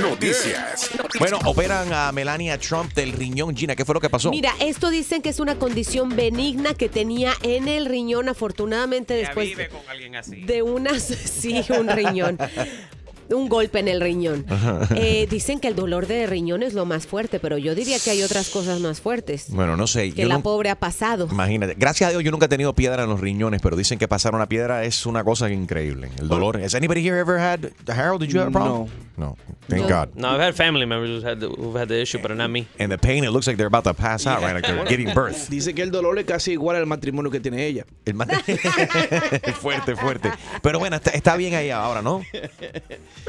Noticias. Bueno, operan a Melania Trump del riñón. Gina, ¿qué fue lo que pasó? Mira, esto dicen que es una condición benigna que tenía en el riñón, afortunadamente Ya después vive con alguien así. de unas, sí, un riñón. Un golpe en el riñón. Eh, dicen que el dolor de riñón es lo más fuerte, pero yo diría que hay otras cosas más fuertes Bueno, no sé. que yo la pobre ha pasado. Imagínate. Gracias a Dios yo nunca he tenido piedra en los riñones, pero dicen que pasar una piedra es una cosa increíble. El dolor. Has anybody here ever had Harold? Did you have a problem? No. Thank God. No, I've had family members who've had the, who've had the issue, but not me. And the pain, it looks like they're about to pass out, right? Like they're giving birth. Dice que el dolor es casi igual al matrimonio que tiene ella. El ma- fuerte, fuerte. Pero bueno, está, está bien ahí ahora, ¿no?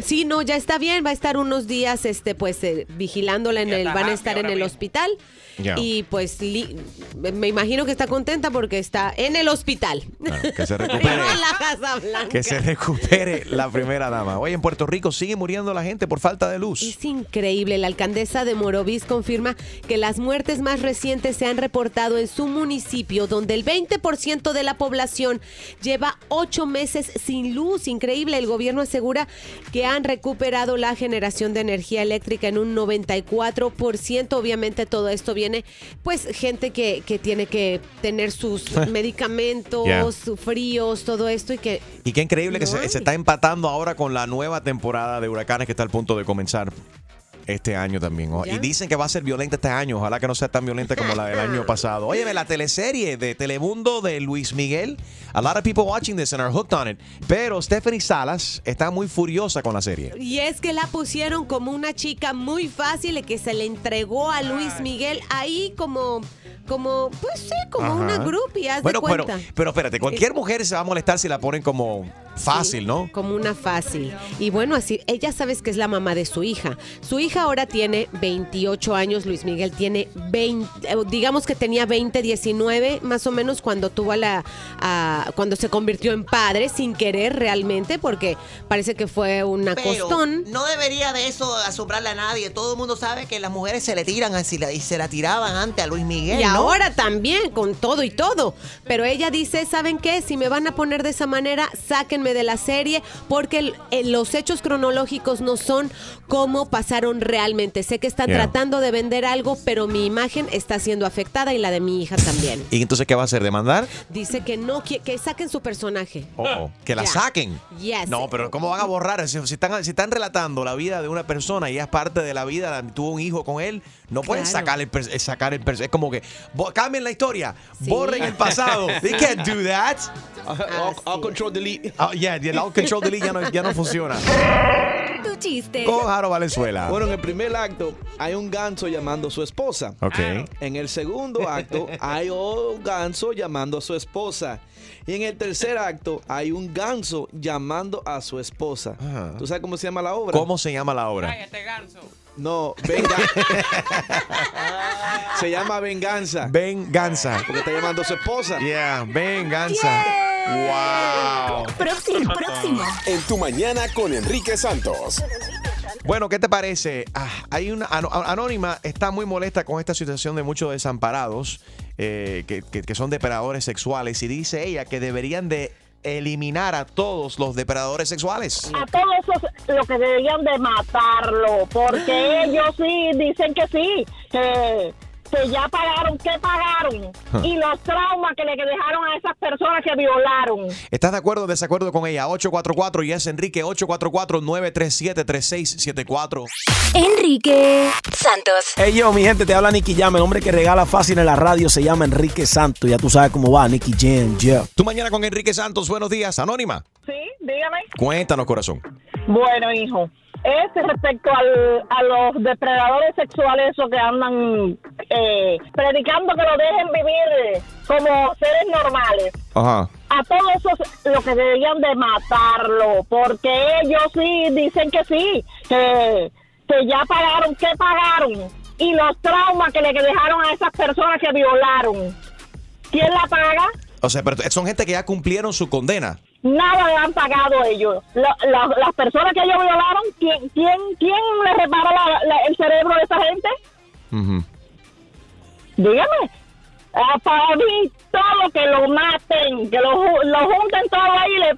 Sí, no, ya está bien, va a estar unos días, este, pues, eh, vigilándola en Ya el, van a happy estar en el mismo. hospital. Ya. Y pues li- me imagino que está contenta porque está en el hospital. Bueno, que se recupere. en la Casa Blanca. Que se recupere la primera dama. Oye, en Puerto Rico sigue muriendo la gente por falta de luz. Es increíble. La alcaldesa de Morovis confirma que las muertes más recientes se han reportado en su municipio, donde el 20% de la población lleva ocho meses sin luz. Increíble. El gobierno asegura que han recuperado la generación de energía eléctrica en un 94%. Obviamente todo esto viene, pues, gente que, que tiene que tener sus medicamentos, Yeah. sus fríos, todo esto y que Y qué increíble que se está empatando ahora con la nueva temporada de huracanes que está al punto de comenzar este año también. Y dicen que va a ser violenta este año. Ojalá que no sea tan violenta como la del año pasado. Oye, la teleserie de Telemundo de Luis Miguel. A lot of people watching this and are hooked on it. Pero Stephanie Salas está muy furiosa con la serie. Y es que la pusieron como una chica muy fácil y que se le entregó a Luis Miguel ahí como, como, pues sí, como Ajá. una groupie, haz Bueno, de pero, cuenta. pero espérate, cualquier mujer se va a molestar si la ponen como fácil, ¿no? Como una fácil. Y bueno, así, ella sabes que es la mamá de su hija. Su hija ahora tiene 28 años, Luis Miguel tiene 20, eh, digamos que tenía 20, 19, más o menos cuando tuvo a la, a- cuando se convirtió en padre, sin querer realmente, porque parece que fue un Pero acostón. no debería de eso asombrarle a nadie. Todo el mundo sabe que las mujeres se le tiran y se la tiraban antes a Luis Miguel. Y ¿no? ahora también, con todo y todo. Pero ella dice, ¿saben qué? Si me van a poner de esa manera, sáquenme de la serie, porque el- el- los hechos cronológicos no son como pasaron realmente. Sé que están Yeah. tratando de vender algo, pero mi imagen está siendo afectada y la de mi hija también. ¿Y entonces qué va a hacer? ¿Demandar? Dice que no, qui- que saquen su personaje. Oh, oh, que la saquen. Yes. No, pero ¿cómo van a borrar? Si, si están, si están relatando la vida de una persona y es parte de la vida, tuvo un hijo con él, no pueden Claro. sacar el, sacar el Es como que cambien la historia, borren el pasado. They can't do that. All control delete. Oh, yeah, el all control delete ya no, ya no funciona. Tu chiste. Con Jaro Valenzuela. Bueno, en el primer acto hay un ganso llamando a su esposa. Ok. En el segundo acto hay un ganso llamando a su esposa. Y en el tercer acto hay un ganso llamando a su esposa. Ajá. ¿Tú sabes cómo se llama la obra? ¿Cómo se llama la obra? este ganso. No, venga. se llama venganza. Venganza. Porque está llamando a su esposa. Yeah, venganza. Wow. Próximo, próximo. En tu mañana con Enrique Santos. Bueno, ¿qué te parece? Ah, hay una anónima está muy molesta con esta situación de muchos desamparados eh, que, que- que son depredadores sexuales y dice ella que deberían de eliminar a todos los depredadores sexuales. A todos esos lo que deberían de matarlo, porque ellos sí dicen que sí, que, que ya pagaron, que pagaron, y los traumas que le dejaron a esas personas que violaron. ¿Estás de acuerdo o desacuerdo con ella? 844 y es Enrique 844-937-3674. Enrique Santos. Hey yo, mi gente, te habla Nicky Jam. El hombre que regala fácil en la radio se llama Enrique Santos. Ya tú sabes cómo va, Nicky Jam, yeah. Tu mañana con Enrique Santos. Buenos días, Anónima. Sí, dígame. Cuéntanos, corazón. Bueno, hijo, este respecto al, a los depredadores sexuales esos que andan eh, predicando que lo dejen vivir como seres normales. Ajá. a todos esos lo que deberían de matarlo, porque ellos sí dicen que sí, que, que ya pagaron, que pagaron, y los traumas que le dejaron a esas personas que violaron. ¿Quién la paga? O sea, pero son gente que ya cumplieron su condena. Nada le han pagado ellos. La- la- las personas que ellos violaron, ¿quién, quién, quién le repara la- la- el cerebro de esa gente? Dígame. Para mí, todo que lo maten, que lo, ju- lo junten todo ahí, le,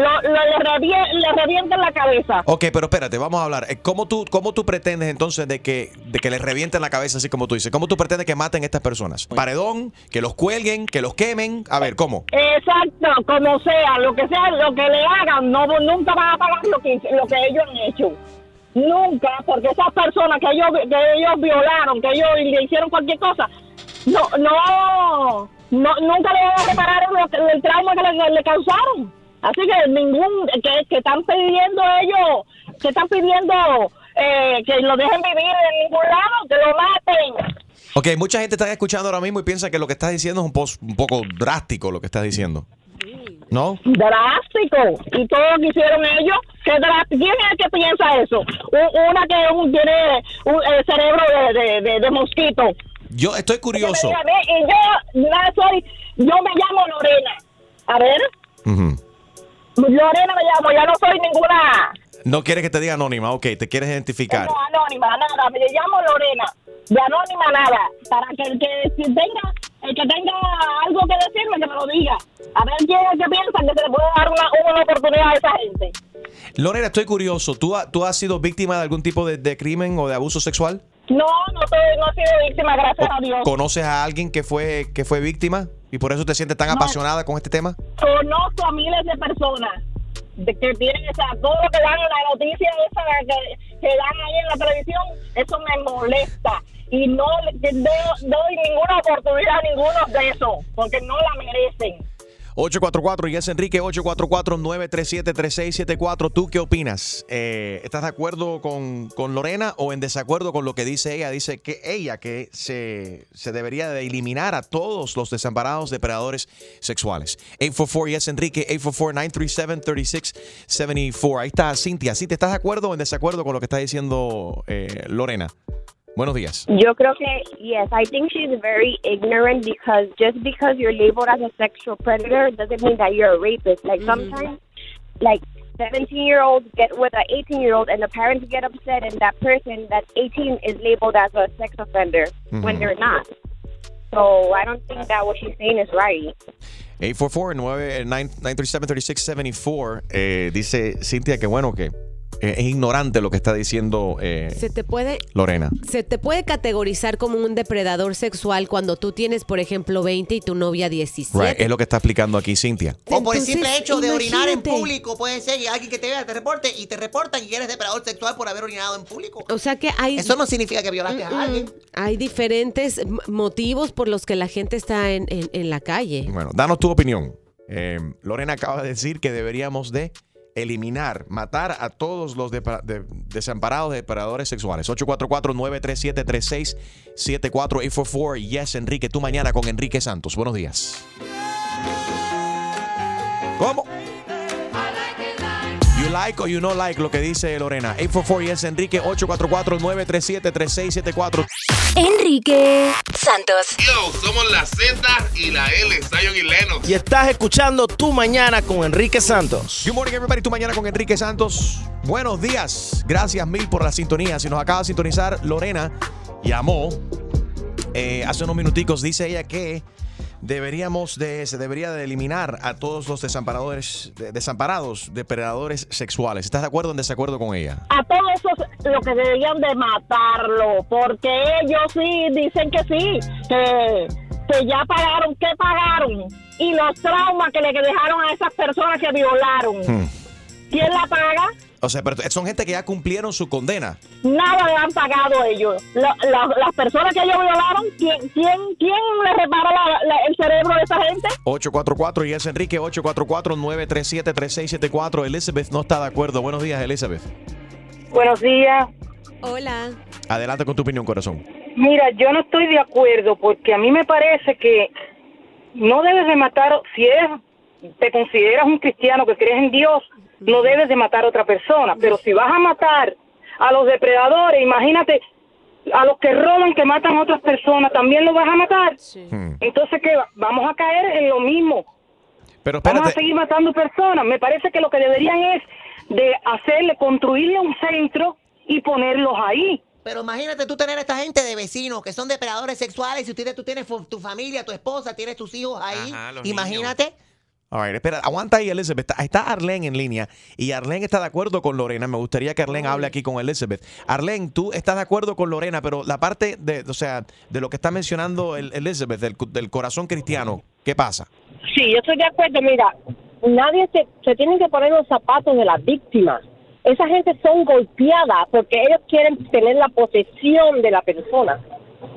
lo, lo- le, revie- le revienten la cabeza. Ok, pero espérate, vamos a hablar. Eh, ¿Cómo tú, cómo tú pretendes entonces de que, de que les revienten la cabeza, así como tú dices? ¿Cómo tú pretendes que maten a estas personas? ¿Paredón? ¿Que los cuelguen? ¿Que los quemen? A ver, ¿cómo? Exacto, como sea, lo que sea, lo que le hagan, no nunca van a pagar lo que, lo que ellos han hecho. Nunca, porque esas personas que ellos, que ellos violaron, que ellos le hicieron cualquier cosa, no, no, no nunca le van a reparar el trauma que le, le causaron. Así que ningún, que, que están pidiendo ellos, que están pidiendo eh, que lo dejen vivir en ningún lado, que lo maten. Ok, mucha gente está escuchando ahora mismo y piensa que lo que estás diciendo es un, pos- un poco drástico lo que estás diciendo. ¿No? drástico y todo lo que hicieron ellos que quién es el que piensa eso una que un- tiene un el cerebro de, de, de- de mosquito Yo estoy curioso. Que me mí, y yo no soy yo me llamo Lorena a ver Ujú. Lorena me llamo ya no soy ninguna No quieres que te diga anónima, ok, te quieres identificar. no, anónima nada me llamo Lorena de anónima nada para que el que si tenga el que tenga algo que decirme que me lo diga a ver quién es el que piensa que se le puede dar una, una oportunidad a esa gente Lorena, estoy curioso. ¿Tú, ¿Tú has sido víctima de algún tipo de, de crimen o de abuso sexual? No, no, no he sido víctima, gracias a Dios. ¿Conoces a alguien que fue, que fue víctima y por eso te sientes tan apasionada con este tema? Conozco a miles de personas de que tienen esa, todo lo que dan en la noticia esa que, que dan ahí en la televisión, eso me molesta. Y no doy, doy ninguna oportunidad a ninguno de esos, porque no la merecen. 844 y es Enrique 844-937-3674. ¿Tú qué opinas? Eh, ¿Estás de acuerdo con, con Lorena o en desacuerdo con lo que dice ella? Dice que ella que se, se debería de eliminar a todos los desamparados depredadores sexuales. 844 y es Enrique 844-937-3674. Ahí está Cintia. Cintia, ¿estás de acuerdo o en desacuerdo con lo que está diciendo eh, Lorena? Buenos días. Yo creo que, yes, I think she's very ignorant because just because you're labeled as a sexual predator doesn't mean that you're a rapist. Like sometimes, like 17 year olds get with an 18 year old and the parents get upset and that person that's 18 is labeled as a sex offender when Mhm. they're not. So I don't think that what she's saying is right. 844-937-3674. Eh, dice Cintia que bueno, que es ignorante lo que está diciendo eh, Se te puede Lorena. se te puede categorizar como un depredador sexual cuando tú tienes, por ejemplo, 20 y tu novia 17. Right, es lo que está explicando aquí Cintia. O por el simple hecho de orinar en público, puede ser y alguien que te vea, te reporte y te reportan y eres depredador sexual por haber orinado en público. O sea que hay Eso no significa que violaste Mm, a alguien. mm. Hay diferentes motivos por los que la gente está en, en- en la calle. Bueno, danos tu opinión. Eh, Lorena acaba de decir que deberíamos de eliminar, matar a todos los depa- de- desamparados depredadores sexuales. 844-937-3674. 844 Yes, Enrique. Tú mañana con Enrique Santos. Buenos días. ¿Cómo? Like o you no like lo que dice Lorena. 844 Yes, Enrique. 844-937-3674. Enrique Santos. Yo, somos la Z y la L, Zion y Lennox. Y estás escuchando Tu Mañana con Enrique Santos. Good morning, everybody. Tu mañana con Enrique Santos. Buenos días. Gracias mil por la sintonía. Si nos acaba de sintonizar, Lorena llamó eh, hace unos minuticos. Dice ella que deberíamos de, se debería de eliminar a todos los desamparadores, de- desamparados depredadores sexuales. ¿Estás de acuerdo o en desacuerdo con ella? A todos esos lo que deberían de matarlo, porque ellos sí dicen que sí, que, que ya pagaron, que pagaron, y los traumas que le dejaron a esas personas que violaron. Hmm. ¿Quién la paga? O sea, pero son gente que ya cumplieron su condena. Nada le han pagado ellos. La- la- las personas que ellos violaron, ¿quién, quién, quién le repara la- la- el cerebro de esa gente? 844 y es Enrique 844-937-3674. Elizabeth no está de acuerdo. Buenos días, Elizabeth. Buenos días. Hola. Adelante con tu opinión, corazón. Mira, yo no estoy de acuerdo porque a mí me parece que no debes de matar, si eres, te consideras un cristiano que crees en Dios, no debes de matar a otra persona. Pero si vas a matar a los depredadores, imagínate a los que roban, que matan a otras personas, también los vas a matar. Entonces, ¿qué? Vamos a caer en lo mismo. Pero Vamos a seguir matando personas. Me parece que lo que deberían es de hacerle, construirle un centro y ponerlos ahí. Pero imagínate tú tener a esta gente de vecinos que son depredadores sexuales y tú tienes, tú tienes tu familia, tu esposa, tienes tus hijos ahí. Ajá, imagínate. All right, espera, aguanta ahí, Elizabeth. Está- Arlene en línea y Arlene está de acuerdo con Lorena. Me gustaría que Arlene hable aquí con Elizabeth. Arlene, tú estás de acuerdo con Lorena, pero la parte de, o sea, de lo que está mencionando el- Elizabeth, del, del corazón cristiano, ¿qué pasa? Sí, yo estoy de acuerdo. Mira, nadie se, se tienen que poner los zapatos de las víctimas. Esa gente son golpeadas porque ellos quieren tener la posesión de la persona.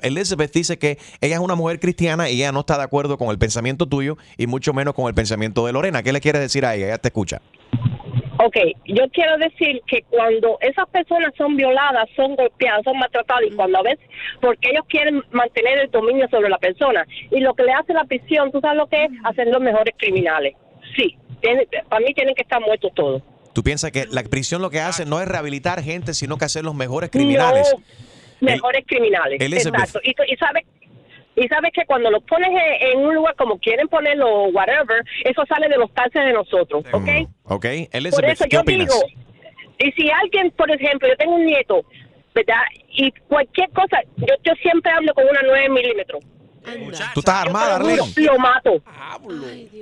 Elizabeth dice que ella es una mujer cristiana y ella no está de acuerdo con el pensamiento tuyo y mucho menos con el pensamiento de Lorena. ¿Qué le quieres decir a ella? Ella te escucha. Ok, yo quiero decir que cuando esas personas son violadas, son golpeadas, son maltratadas, y cuando a veces, porque ellos quieren mantener el dominio sobre la persona, y lo que le hace la prisión, ¿tú sabes lo que es? Hacer los mejores criminales. Sí, tiene- para mí tienen que estar muertos todos. ¿Tú piensas que la prisión lo que hace no es rehabilitar gente, sino que hacer los mejores criminales? No, mejores criminales. Exacto. Y, sabes y sabes que cuando los pones en, un lugar como quieren ponerlo, whatever, eso sale de los taxes de nosotros, ¿ok? ¿Ok? Por Elizabeth, eso ¿qué yo opinas? digo, y si alguien, por ejemplo, yo tengo un nieto, ¿verdad? Y cualquier cosa, yo, yo siempre ando con una 9 milímetros. ¿Tú estás armada, Arlene? Lo mato.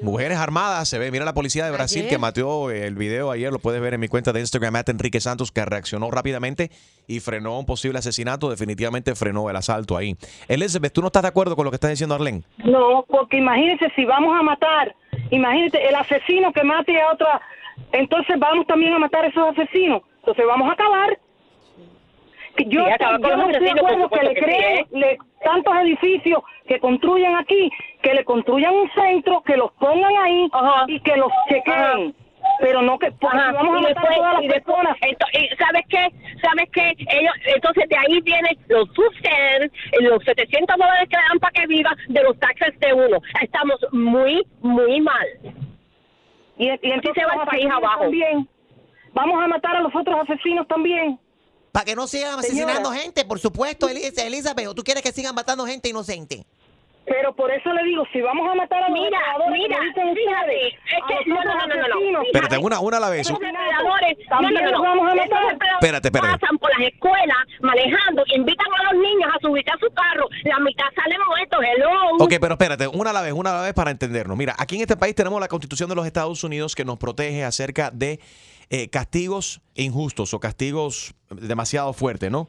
Mujeres armadas, se ve. Mira la policía de Brasil Ayer. que mató el video ayer, lo puedes ver en mi cuenta de Instagram, at Enrique Santos, que reaccionó rápidamente y frenó un posible asesinato. Definitivamente frenó el asalto ahí. Elizabeth, ¿tú no estás de acuerdo con lo que está diciendo Arlene? No, porque imagínense si vamos a matar, imagínate el asesino que mate a otra, entonces vamos también a matar a esos asesinos. Entonces vamos a acabar. Yo, Sí, yo los no estoy de acuerdo que le que sí, creen ¿eh? le- tantos edificios que construyan aquí, que le construyan un centro, que los pongan ahí y que los chequeen. Pero no que porque Ajá, vamos a y matar después- a todas las y después- personas. ento- y ¿Sabes qué? ¿Sabes qué? Ellos, entonces de ahí vienen los subsidios, los 700 dólares que le dan para que viva de los taxes de uno. Estamos muy, muy mal. Y, entonces se va el país abajo. También. Vamos a matar a los otros asesinos también. Para que no sigan Señora. asesinando gente, por supuesto, Elizabeth. ¿O tú quieres que sigan matando gente inocente? Pero por eso le digo, si vamos a matar a los Mira, mira, dicen fíjate, ustedes, es a que- los no, no, no, no, no, no. Espérate, una, una a la vez. Esos depredadores, no, no, no, los vamos a matar. Espérate, espérate. Pasan por las escuelas manejando, invitan a los niños a subirse a su carro, la mitad salen muertos, hello. Ok, pero espérate, una a la vez, una a la vez para entendernos. Mira, aquí en este país tenemos la Constitución de los Estados Unidos que nos protege acerca de eh, castigos injustos o castigos demasiado fuertes, ¿no?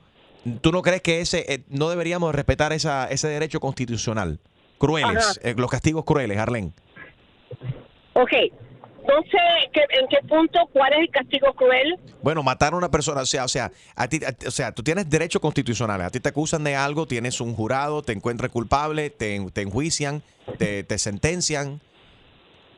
¿Tú no crees que ese eh, no deberíamos respetar esa, ese derecho constitucional? Crueles, eh, los castigos crueles, Arlene. Ok, no sé en qué punto, cuál es el castigo cruel. Bueno, matar a una persona, o sea, o sea, a ti, a o sea, tú tienes derechos constitucionales. A ti te acusan de algo, tienes un jurado, te encuentran culpable, te, te enjuician, te, te sentencian.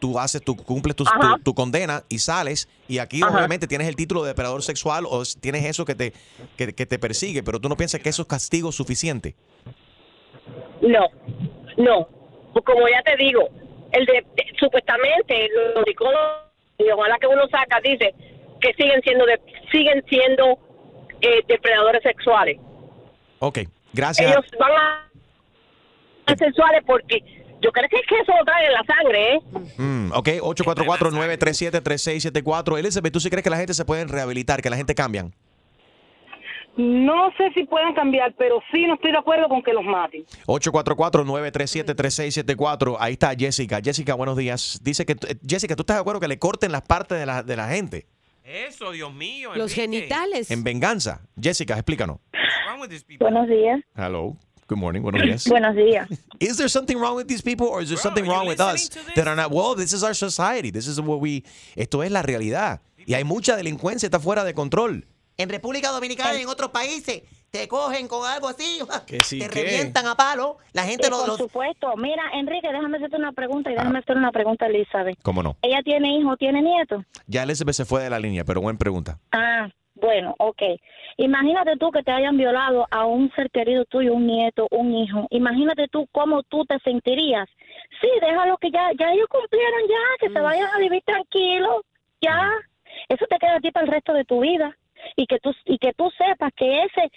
Tú haces, tú cumples tu, Ajá. tu- tu condena y sales. Y aquí Ajá. obviamente tienes el título de depredador sexual o tienes eso que te, que, que te persigue, pero tú no piensas que eso es castigo suficiente. No, no. Pues como ya te digo, el de, de- supuestamente los psicólogos y ojalá que uno saca dice que siguen siendo de, siguen siendo eh, depredadores sexuales. Ok, gracias. Ellos van a sexuales porque yo creo que es que eso lo trae en la sangre, ¿eh? Mm, ok, 844-937-3674. Elizabeth, ¿tú sí crees que la gente se puede rehabilitar, que la gente cambian? No sé si puedan cambiar, pero sí no estoy de acuerdo con que los maten. 844-937-3674. Ahí está Jessica. Jessica, buenos días. Dice que, eh, Jessica, ¿tú estás de acuerdo que le corten las partes de la, de la gente Eso, Dios mío. Los genitales. en venganza? Jessica, explícanos. Buenos días. Hello. Good morning. Buenos días. Buenos días. Is there something wrong with these people or is there something wrong with us that are not well? This is our society. This is what we Esto es la realidad. Y hay mucha delincuencia, está fuera de control. En República Dominicana y en otros países te cogen con algo así, Que sí, te ¿qué? revientan a palo. La gente lo, por lo- supuesto. Mira, Enrique, déjame hacerte una pregunta y déjame hacer una pregunta a Elizabeth. ¿Cómo no? ¿Ella tiene hijo, tiene nieto? Ya Elizabeth se fue de la línea, pero buena pregunta. Ah, bueno, ok. Imagínate tú que te hayan violado a un ser querido tuyo, un nieto, un hijo. Imagínate tú cómo tú te sentirías. Sí, déjalo que ya, ya ellos cumplieron ya, que se vayan a vivir tranquilos, ya. Eso te queda a ti para el resto de tu vida. Y que tú, y que tú sepas que ese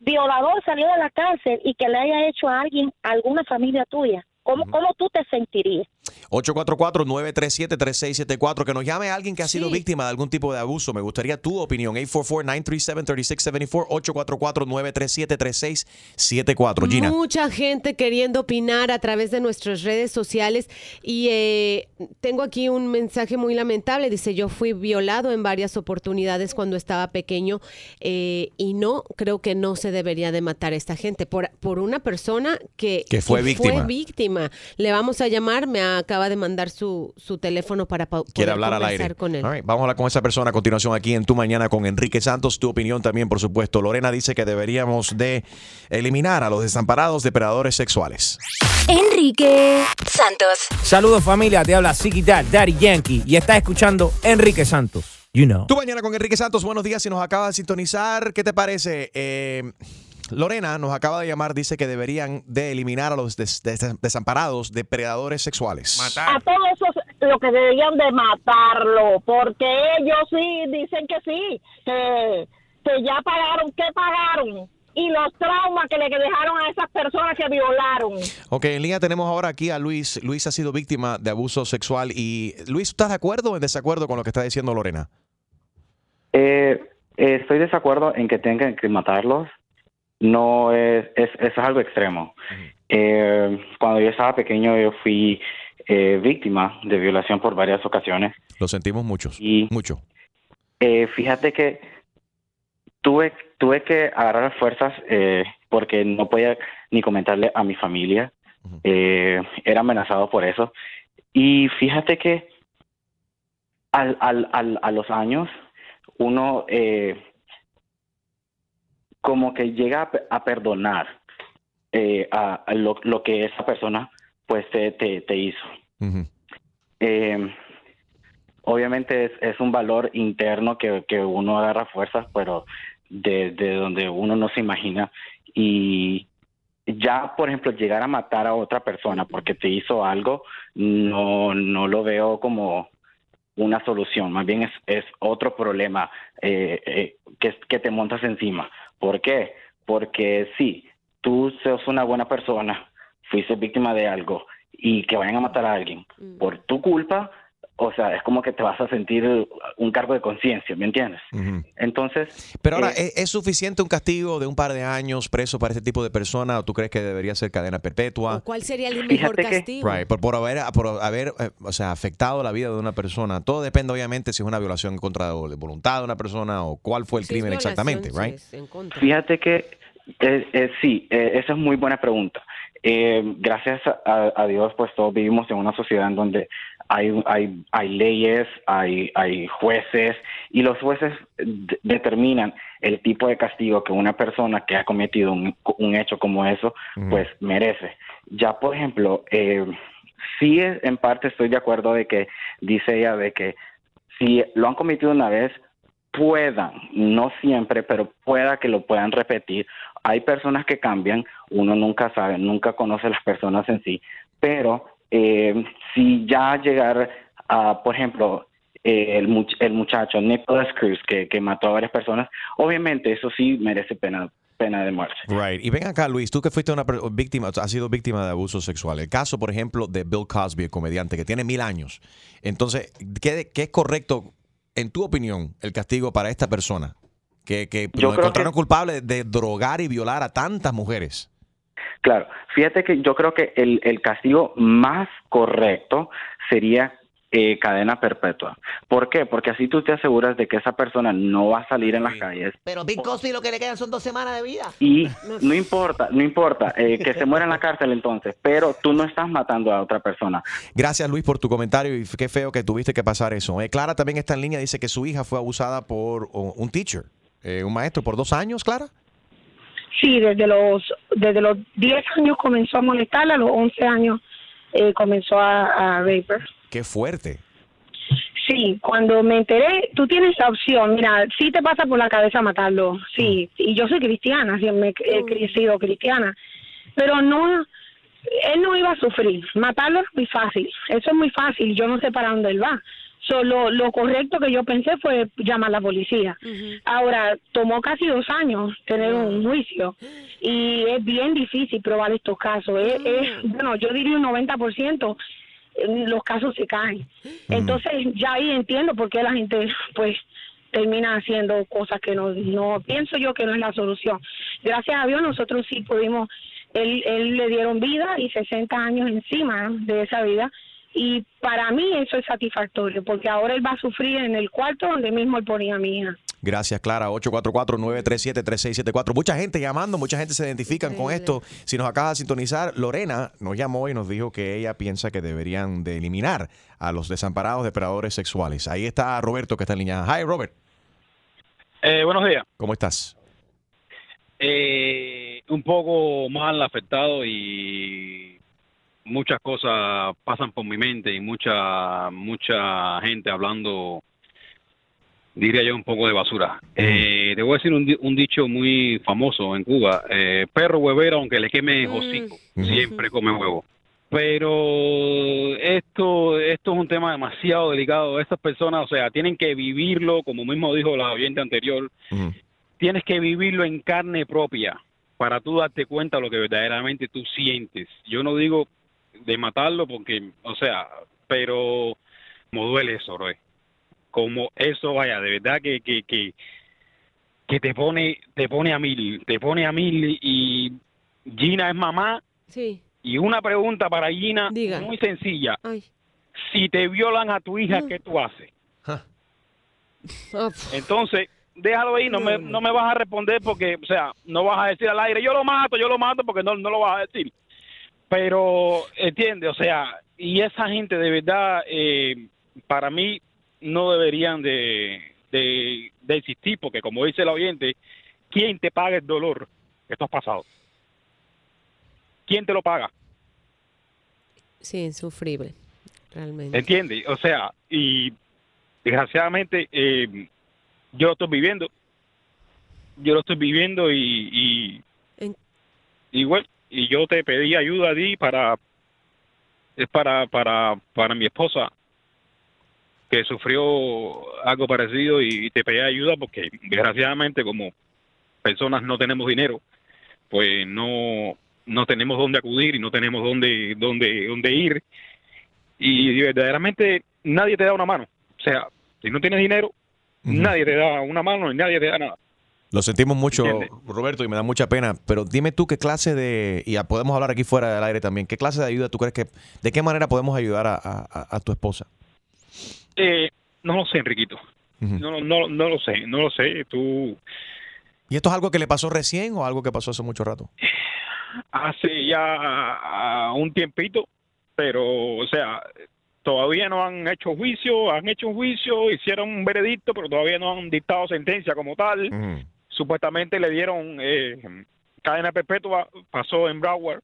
violador salió de la cárcel y que le haya hecho a alguien, a alguna familia tuya. ¿Cómo, ¿Cómo tú te sentirías? 844-937-3674. Que nos llame alguien que ha sido Sí. víctima de algún tipo de abuso. Me gustaría tu opinión. 844-937-3674. 844-937-3674. Gina. Mucha gente queriendo opinar a través de nuestras redes sociales y eh, tengo aquí un mensaje muy lamentable. Dice, yo fui violado en varias oportunidades cuando estaba pequeño eh, y no, creo que no se debería de matar a esta gente por, por una persona que, Que fue víctima. víctima. Le vamos a llamar, me acaba de mandar su, su teléfono para pa- Quiere poder hablar al conversar aire. con él. All right, Vamos a hablar con esa persona a continuación aquí en Tu Mañana con Enrique Santos. Tu opinión también, por supuesto. Lorena dice que deberíamos de eliminar a los desamparados depredadores sexuales. Enrique Santos. Saludos familia, te habla Dad, Daddy Yankee y estás escuchando Enrique Santos. You know. Tu Mañana con Enrique Santos. Buenos días. Si nos acaba de sintonizar, ¿qué te parece? Eh, Lorena nos acaba de llamar, dice que deberían de eliminar a los des- des- desamparados depredadores sexuales. A todos esos lo que deberían de matarlo, porque ellos sí dicen que sí, que, que ya pagaron, que pagaron, y los traumas que le dejaron a esas personas que violaron. Ok, en línea tenemos ahora aquí a Luis. Luis ha sido víctima de abuso sexual y Luis, ¿estás de acuerdo o en desacuerdo con lo que está diciendo Lorena? Eh, eh, estoy de desacuerdo en que tengan que matarlos. No es, es, es algo extremo. Eh, cuando yo estaba pequeño, yo fui eh, víctima de violación por varias ocasiones. Lo sentimos muchos. Y mucho. Eh, fíjate que tuve, tuve que agarrar fuerzas eh, porque no podía ni comentarle a mi familia. Era amenazado por eso. Y fíjate que al, al, al, a los años uno eh, como que llega a, pe- a perdonar eh, a, a lo, lo que esa persona pues te, te, te hizo. Eh, obviamente es, es un valor interno que, que uno agarra fuerzas, pero desde donde uno no se imagina. Y ya, por ejemplo, llegar a matar a otra persona porque te hizo algo, no, no lo veo como una solución, más bien es, es otro problema eh, eh, que, que te montas encima. ¿Por qué? Porque sí, tú sos una buena persona, fuiste víctima de algo y que vayan a matar a alguien por tu culpa, o sea, es como que te vas a sentir un cargo de conciencia, ¿me entiendes? Entonces... Pero ahora, eh, ¿es, suficiente un castigo de un par de años preso para este tipo de persona o tú crees que debería ser cadena perpetua? ¿Cuál sería el mejor castigo? Right, por, por haber, por haber eh, o sea, afectado la vida de una persona. Todo depende, obviamente, si es una violación contra la voluntad de una persona o cuál fue el crimen exactamente, right? Fíjate que eh, eh, sí, eh, esa es muy buena pregunta. Eh, gracias a, a Dios, pues todos vivimos en una sociedad en donde hay, hay, hay leyes, hay, hay jueces y los jueces de- determinan el tipo de castigo que una persona que ha cometido un, un hecho como eso, pues merece. Ya, por ejemplo, eh, sí en parte estoy de acuerdo de que dice ella de que si lo han cometido una vez, puedan, no siempre, pero pueda que lo puedan repetir. Hay personas que cambian, uno nunca sabe, nunca conoce a las personas en sí, pero eh, si ya llegar a, por ejemplo, eh, el, much- el muchacho Nicholas Cruz que, que mató a varias personas, obviamente eso sí merece pena, pena de muerte. Right. Y ven acá, Luis, tú que fuiste una víctima, has sido víctima de abuso sexual. El caso, por ejemplo, de Bill Cosby, el comediante, que tiene mil años. Entonces, ¿qué, qué es correcto, en tu opinión, el castigo para esta persona? Que, que lo encontraron que- culpable de drogar y violar a tantas mujeres. Claro, fíjate que yo creo que el, el castigo más correcto sería eh, cadena perpetua. ¿Por qué? Porque así tú te aseguras de que esa persona no va a salir en las calles Pero Big Cosby lo que le quedan son dos semanas de vida. y no importa, no importa eh, que se muera en la cárcel entonces, pero tú no estás matando a otra persona. Gracias, Luis, por tu comentario y qué feo que tuviste que pasar eso. Eh, Clara también está en línea, dice que su hija fue abusada por un teacher, eh, un maestro, por dos años, Clara. Sí, desde los desde los 10 años comenzó a molestarla, a los 11 años eh, comenzó a, a her. Qué fuerte. Sí, cuando me enteré, tú tienes la opción, mira, sí te pasa por la cabeza matarlo, sí, y yo soy cristiana, siempre he sido cristiana, pero no, él no iba a sufrir, matarlo es muy fácil, eso es muy fácil, yo no sé para dónde él va. So, lo, correcto que yo pensé fue llamar a la policía. Ahora, tomó casi dos años tener un juicio y es bien difícil probar estos casos. Es, es- bueno, yo diría un 90% eh, los casos se caen. Entonces ya ahí entiendo por qué la gente pues termina haciendo cosas que no, no pienso yo que no es la solución. Gracias a Dios nosotros sí pudimos, él, él le dieron vida y 60 años encima de esa vida y para mí eso es satisfactorio porque ahora él va a sufrir en el cuarto donde mismo él ponía a mi hija. Gracias, Clara. 844-937-3674. Mucha gente llamando, mucha gente se identifican con esto. Si nos acaba de sintonizar, Lorena nos llamó y nos dijo que ella piensa que deberían de eliminar a los desamparados depredadores sexuales. Ahí está Roberto que está en línea. Hi, Robert. Eh, buenos días. ¿Cómo estás? Eh, un poco mal afectado y muchas cosas pasan por mi mente y mucha mucha gente hablando, diría yo, un poco de basura. Eh, te voy a decir un, di- un dicho muy famoso en Cuba: eh, perro huevero, aunque le queme el hocico, siempre come huevo. Pero esto esto es un tema demasiado delicado. Estas personas, o sea, tienen que vivirlo, como mismo dijo la oyente anterior, tienes que vivirlo en carne propia para tú darte cuenta de lo que verdaderamente tú sientes. Yo no digo de matarlo porque, o sea, pero como duele eso, bro. Como eso, vaya, de verdad que, que, que, que te pone te pone a mil, te pone a mil y Gina es mamá Sí. y una pregunta para Gina muy sencilla. Si te violan a tu hija, ¿qué tú haces? Entonces, déjalo ahí, no me, no me vas a responder porque, o sea, no vas a decir al aire, yo lo mato, yo lo mato porque no, no lo vas a decir. Pero, entiende, o sea, y esa gente de verdad, eh, para mí, no deberían de, de, de existir porque, como dice el oyente, ¿quién te paga el dolor que tú has pasado? ¿Quién te lo paga? Sí, insufrible, realmente. ¿Entiendes? O sea, y desgraciadamente eh, yo lo estoy viviendo. Yo lo estoy viviendo y, y, y bueno, y yo te pedí ayuda a ti para, es para, para, para mi esposa que sufrió algo parecido y te pedí ayuda porque desgraciadamente como personas no tenemos dinero, pues no, no tenemos dónde acudir y no tenemos dónde, dónde, dónde ir. Y verdaderamente nadie te da una mano. O sea, si no tienes dinero, nadie te da una mano y nadie te da nada. Lo sentimos mucho, ¿Entiendes? Roberto, y me da mucha pena. Pero dime tú qué clase de, y podemos hablar aquí fuera del aire también, qué clase de ayuda tú crees que, de qué manera podemos ayudar a, a- a tu esposa? Eh, no lo sé, Enriquito. no, no, no lo sé, no lo sé. Tú ¿Y esto es algo que le pasó recién o algo que pasó hace mucho rato? hace ya un tiempito, pero, o sea, todavía no han hecho juicio, han hecho un juicio, hicieron un veredicto, pero todavía no han dictado sentencia como tal. Supuestamente le dieron eh, cadena perpetua, pasó en Broward,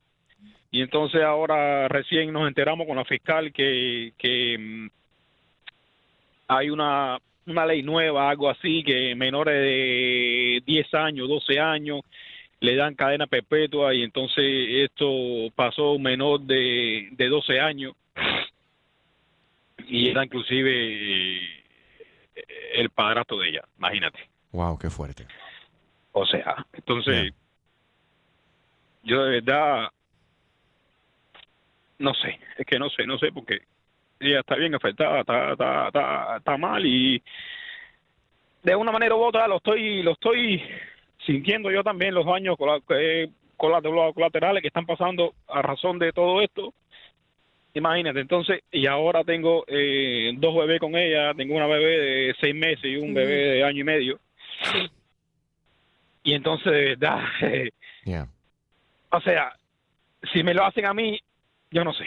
y entonces ahora recién nos enteramos con la fiscal que, que mm, hay una, una ley nueva, algo así, que menores de 10 años, 12 años, le dan cadena perpetua y entonces esto pasó menor de, de 12 años y era inclusive eh, el padrastro de ella, imagínate. Wow, qué fuerte. O sea, entonces yo de verdad no sé, es que no sé, no sé porque ella está bien afectada, está, está, está, está mal y de una manera u otra lo estoy lo estoy sintiendo yo también los daños eh, colat- colaterales que están pasando a razón de todo esto. Imagínate, entonces, y ahora tengo eh, dos bebés con ella, tengo una bebé de seis meses y un bebé de año y medio. Y entonces, de verdad, eh, Yeah. o sea, si me lo hacen a mí, yo no sé,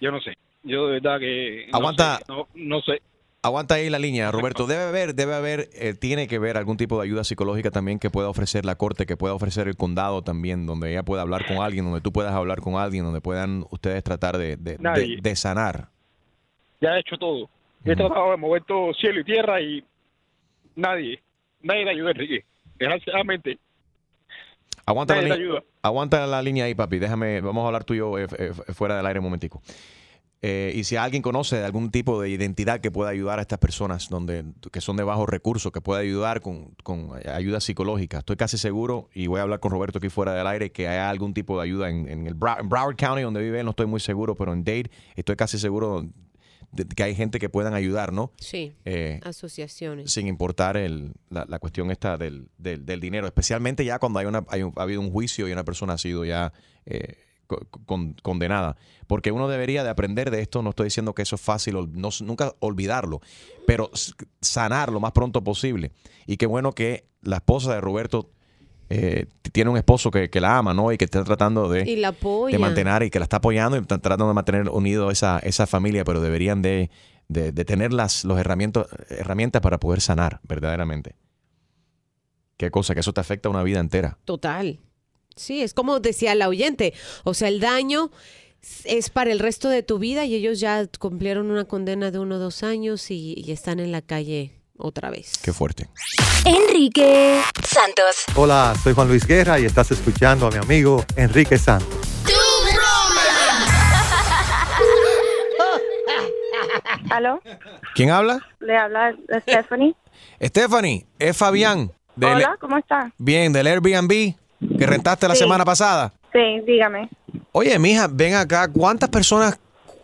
yo no sé, yo de verdad que no Aguanta. sé, no, no sé. Aguanta ahí la línea, Roberto. Debe haber, debe haber, eh, tiene que ver algún tipo de ayuda psicológica también que pueda ofrecer la corte, que pueda ofrecer el condado también, donde ella pueda hablar con alguien, donde tú puedas hablar con alguien, donde puedan ustedes tratar de, de- de- Nadie. de sanar. ya he hecho todo. He tratado de mover todo cielo y tierra y nadie, nadie me ayuda, Enrique. Desgraciadamente, Aguanta la, ayuda. aguanta la línea ahí, papi. Déjame, vamos a hablar tú y yo eh, eh, fuera del aire un momentico. Eh, y si alguien conoce de algún tipo de identidad que pueda ayudar a estas personas donde, que son de bajos recursos, que pueda ayudar con, con ayuda psicológica, estoy casi seguro, y voy a hablar con Roberto aquí fuera del aire, que hay algún tipo de ayuda en, en el Brow- en Broward County, donde vive él, no estoy muy seguro, pero en Dade estoy casi seguro de que hay gente que puedan ayudar, ¿no? Sí. Eh, Asociaciones. sin importar el, la, la cuestión esta del, del, del dinero, especialmente ya cuando hay una, hay un- ha habido un juicio y una persona ha sido ya eh, co- con- condenada. Porque uno debería de aprender de esto, no estoy diciendo que eso es fácil, no, nunca olvidarlo, pero sanar lo más pronto posible. Y qué bueno que la esposa de Roberto eh, tiene un esposo que, que la ama, ¿no? Y que está tratando de, Y la apoya. de mantener y que la está apoyando y está tratando de mantener unido esa, esa familia, pero deberían de, de, de tener las los herramientas, herramientas para poder sanar verdaderamente. Qué cosa, que eso te afecta una vida entera. Total. Sí, es como decía la oyente. O sea, el daño es para el resto de tu vida y ellos ya cumplieron una condena de uno o dos años y, y están en la calle otra vez. Qué fuerte. Enrique Santos. Hola, soy Juan Luis Guerra y estás escuchando a mi amigo Enrique Santos. ¿Aló? ¿Quién habla? Le habla Stephanie. Stephanie, es Fabián. del- Hola, ¿cómo está? Bien, del Airbnb que rentaste la Sí. semana pasada. Sí, dígame. Oye, mija, ven acá. ¿Cuántas personas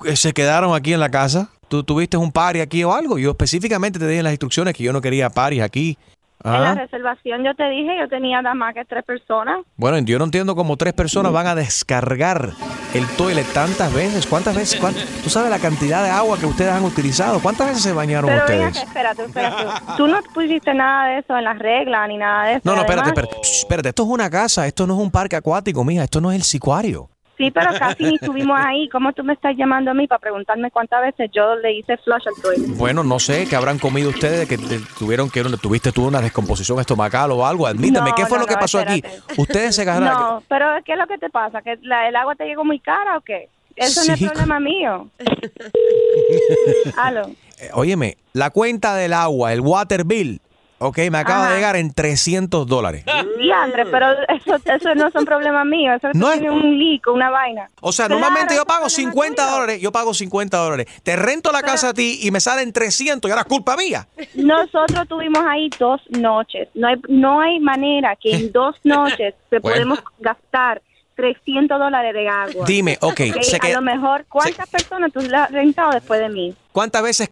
eh, se quedaron aquí en la casa? ¿Tú tuviste un party aquí o algo? Yo específicamente te dije en las instrucciones que yo no quería parties aquí. En la Ajá. reservación yo te dije, yo tenía nada más que tres personas. Bueno, yo no entiendo cómo tres personas van a descargar el toilet tantas veces. ¿Cuántas veces? cuán- ¿Tú sabes la cantidad de agua que ustedes han utilizado? ¿Cuántas veces se bañaron Pero ustedes? acá, espérate, espérate. Tú no pusiste nada de eso en las reglas ni nada de eso. No, no, espérate, espérate. Espérate. Esto es una casa, esto no es un parque acuático, mija. Esto no es el sicuario. Sí, pero casi ni estuvimos ahí. ¿Cómo tú me estás llamando a mí para preguntarme cuántas veces yo le hice flush al toilet? Bueno, no sé, ¿qué habrán comido ustedes? Que tuvieron que tuviste tú una descomposición estomacal o algo? Admítame, No, ¿qué fue no, lo que no, pasó espérate. aquí? Ustedes se agarraron. No, pero ¿qué es lo que te pasa? ¿Que la- el agua te llegó muy cara o qué? Eso no Sí. es problema mío. Aló. Eh, Óyeme, la cuenta del agua, el water bill, ok, me acaba Ajá. de llegar en 300 dólares. Diandre, pero eso, eso no son problemas míos. Eso No es- tiene un leak, una vaina. O sea, Claro, normalmente yo pago es problema 50 tuyo. dólares, yo pago 50 dólares. Te rento la casa a ti y me salen 300 y ahora es culpa mía. Nosotros tuvimos ahí dos noches. No hay, no hay manera que en dos noches se Bueno. podemos gastar 300 dólares de agua. Dime, ok, se a queda- lo mejor, ¿cuántas personas tú le has rentado después de mí? ¿Cuántas veces?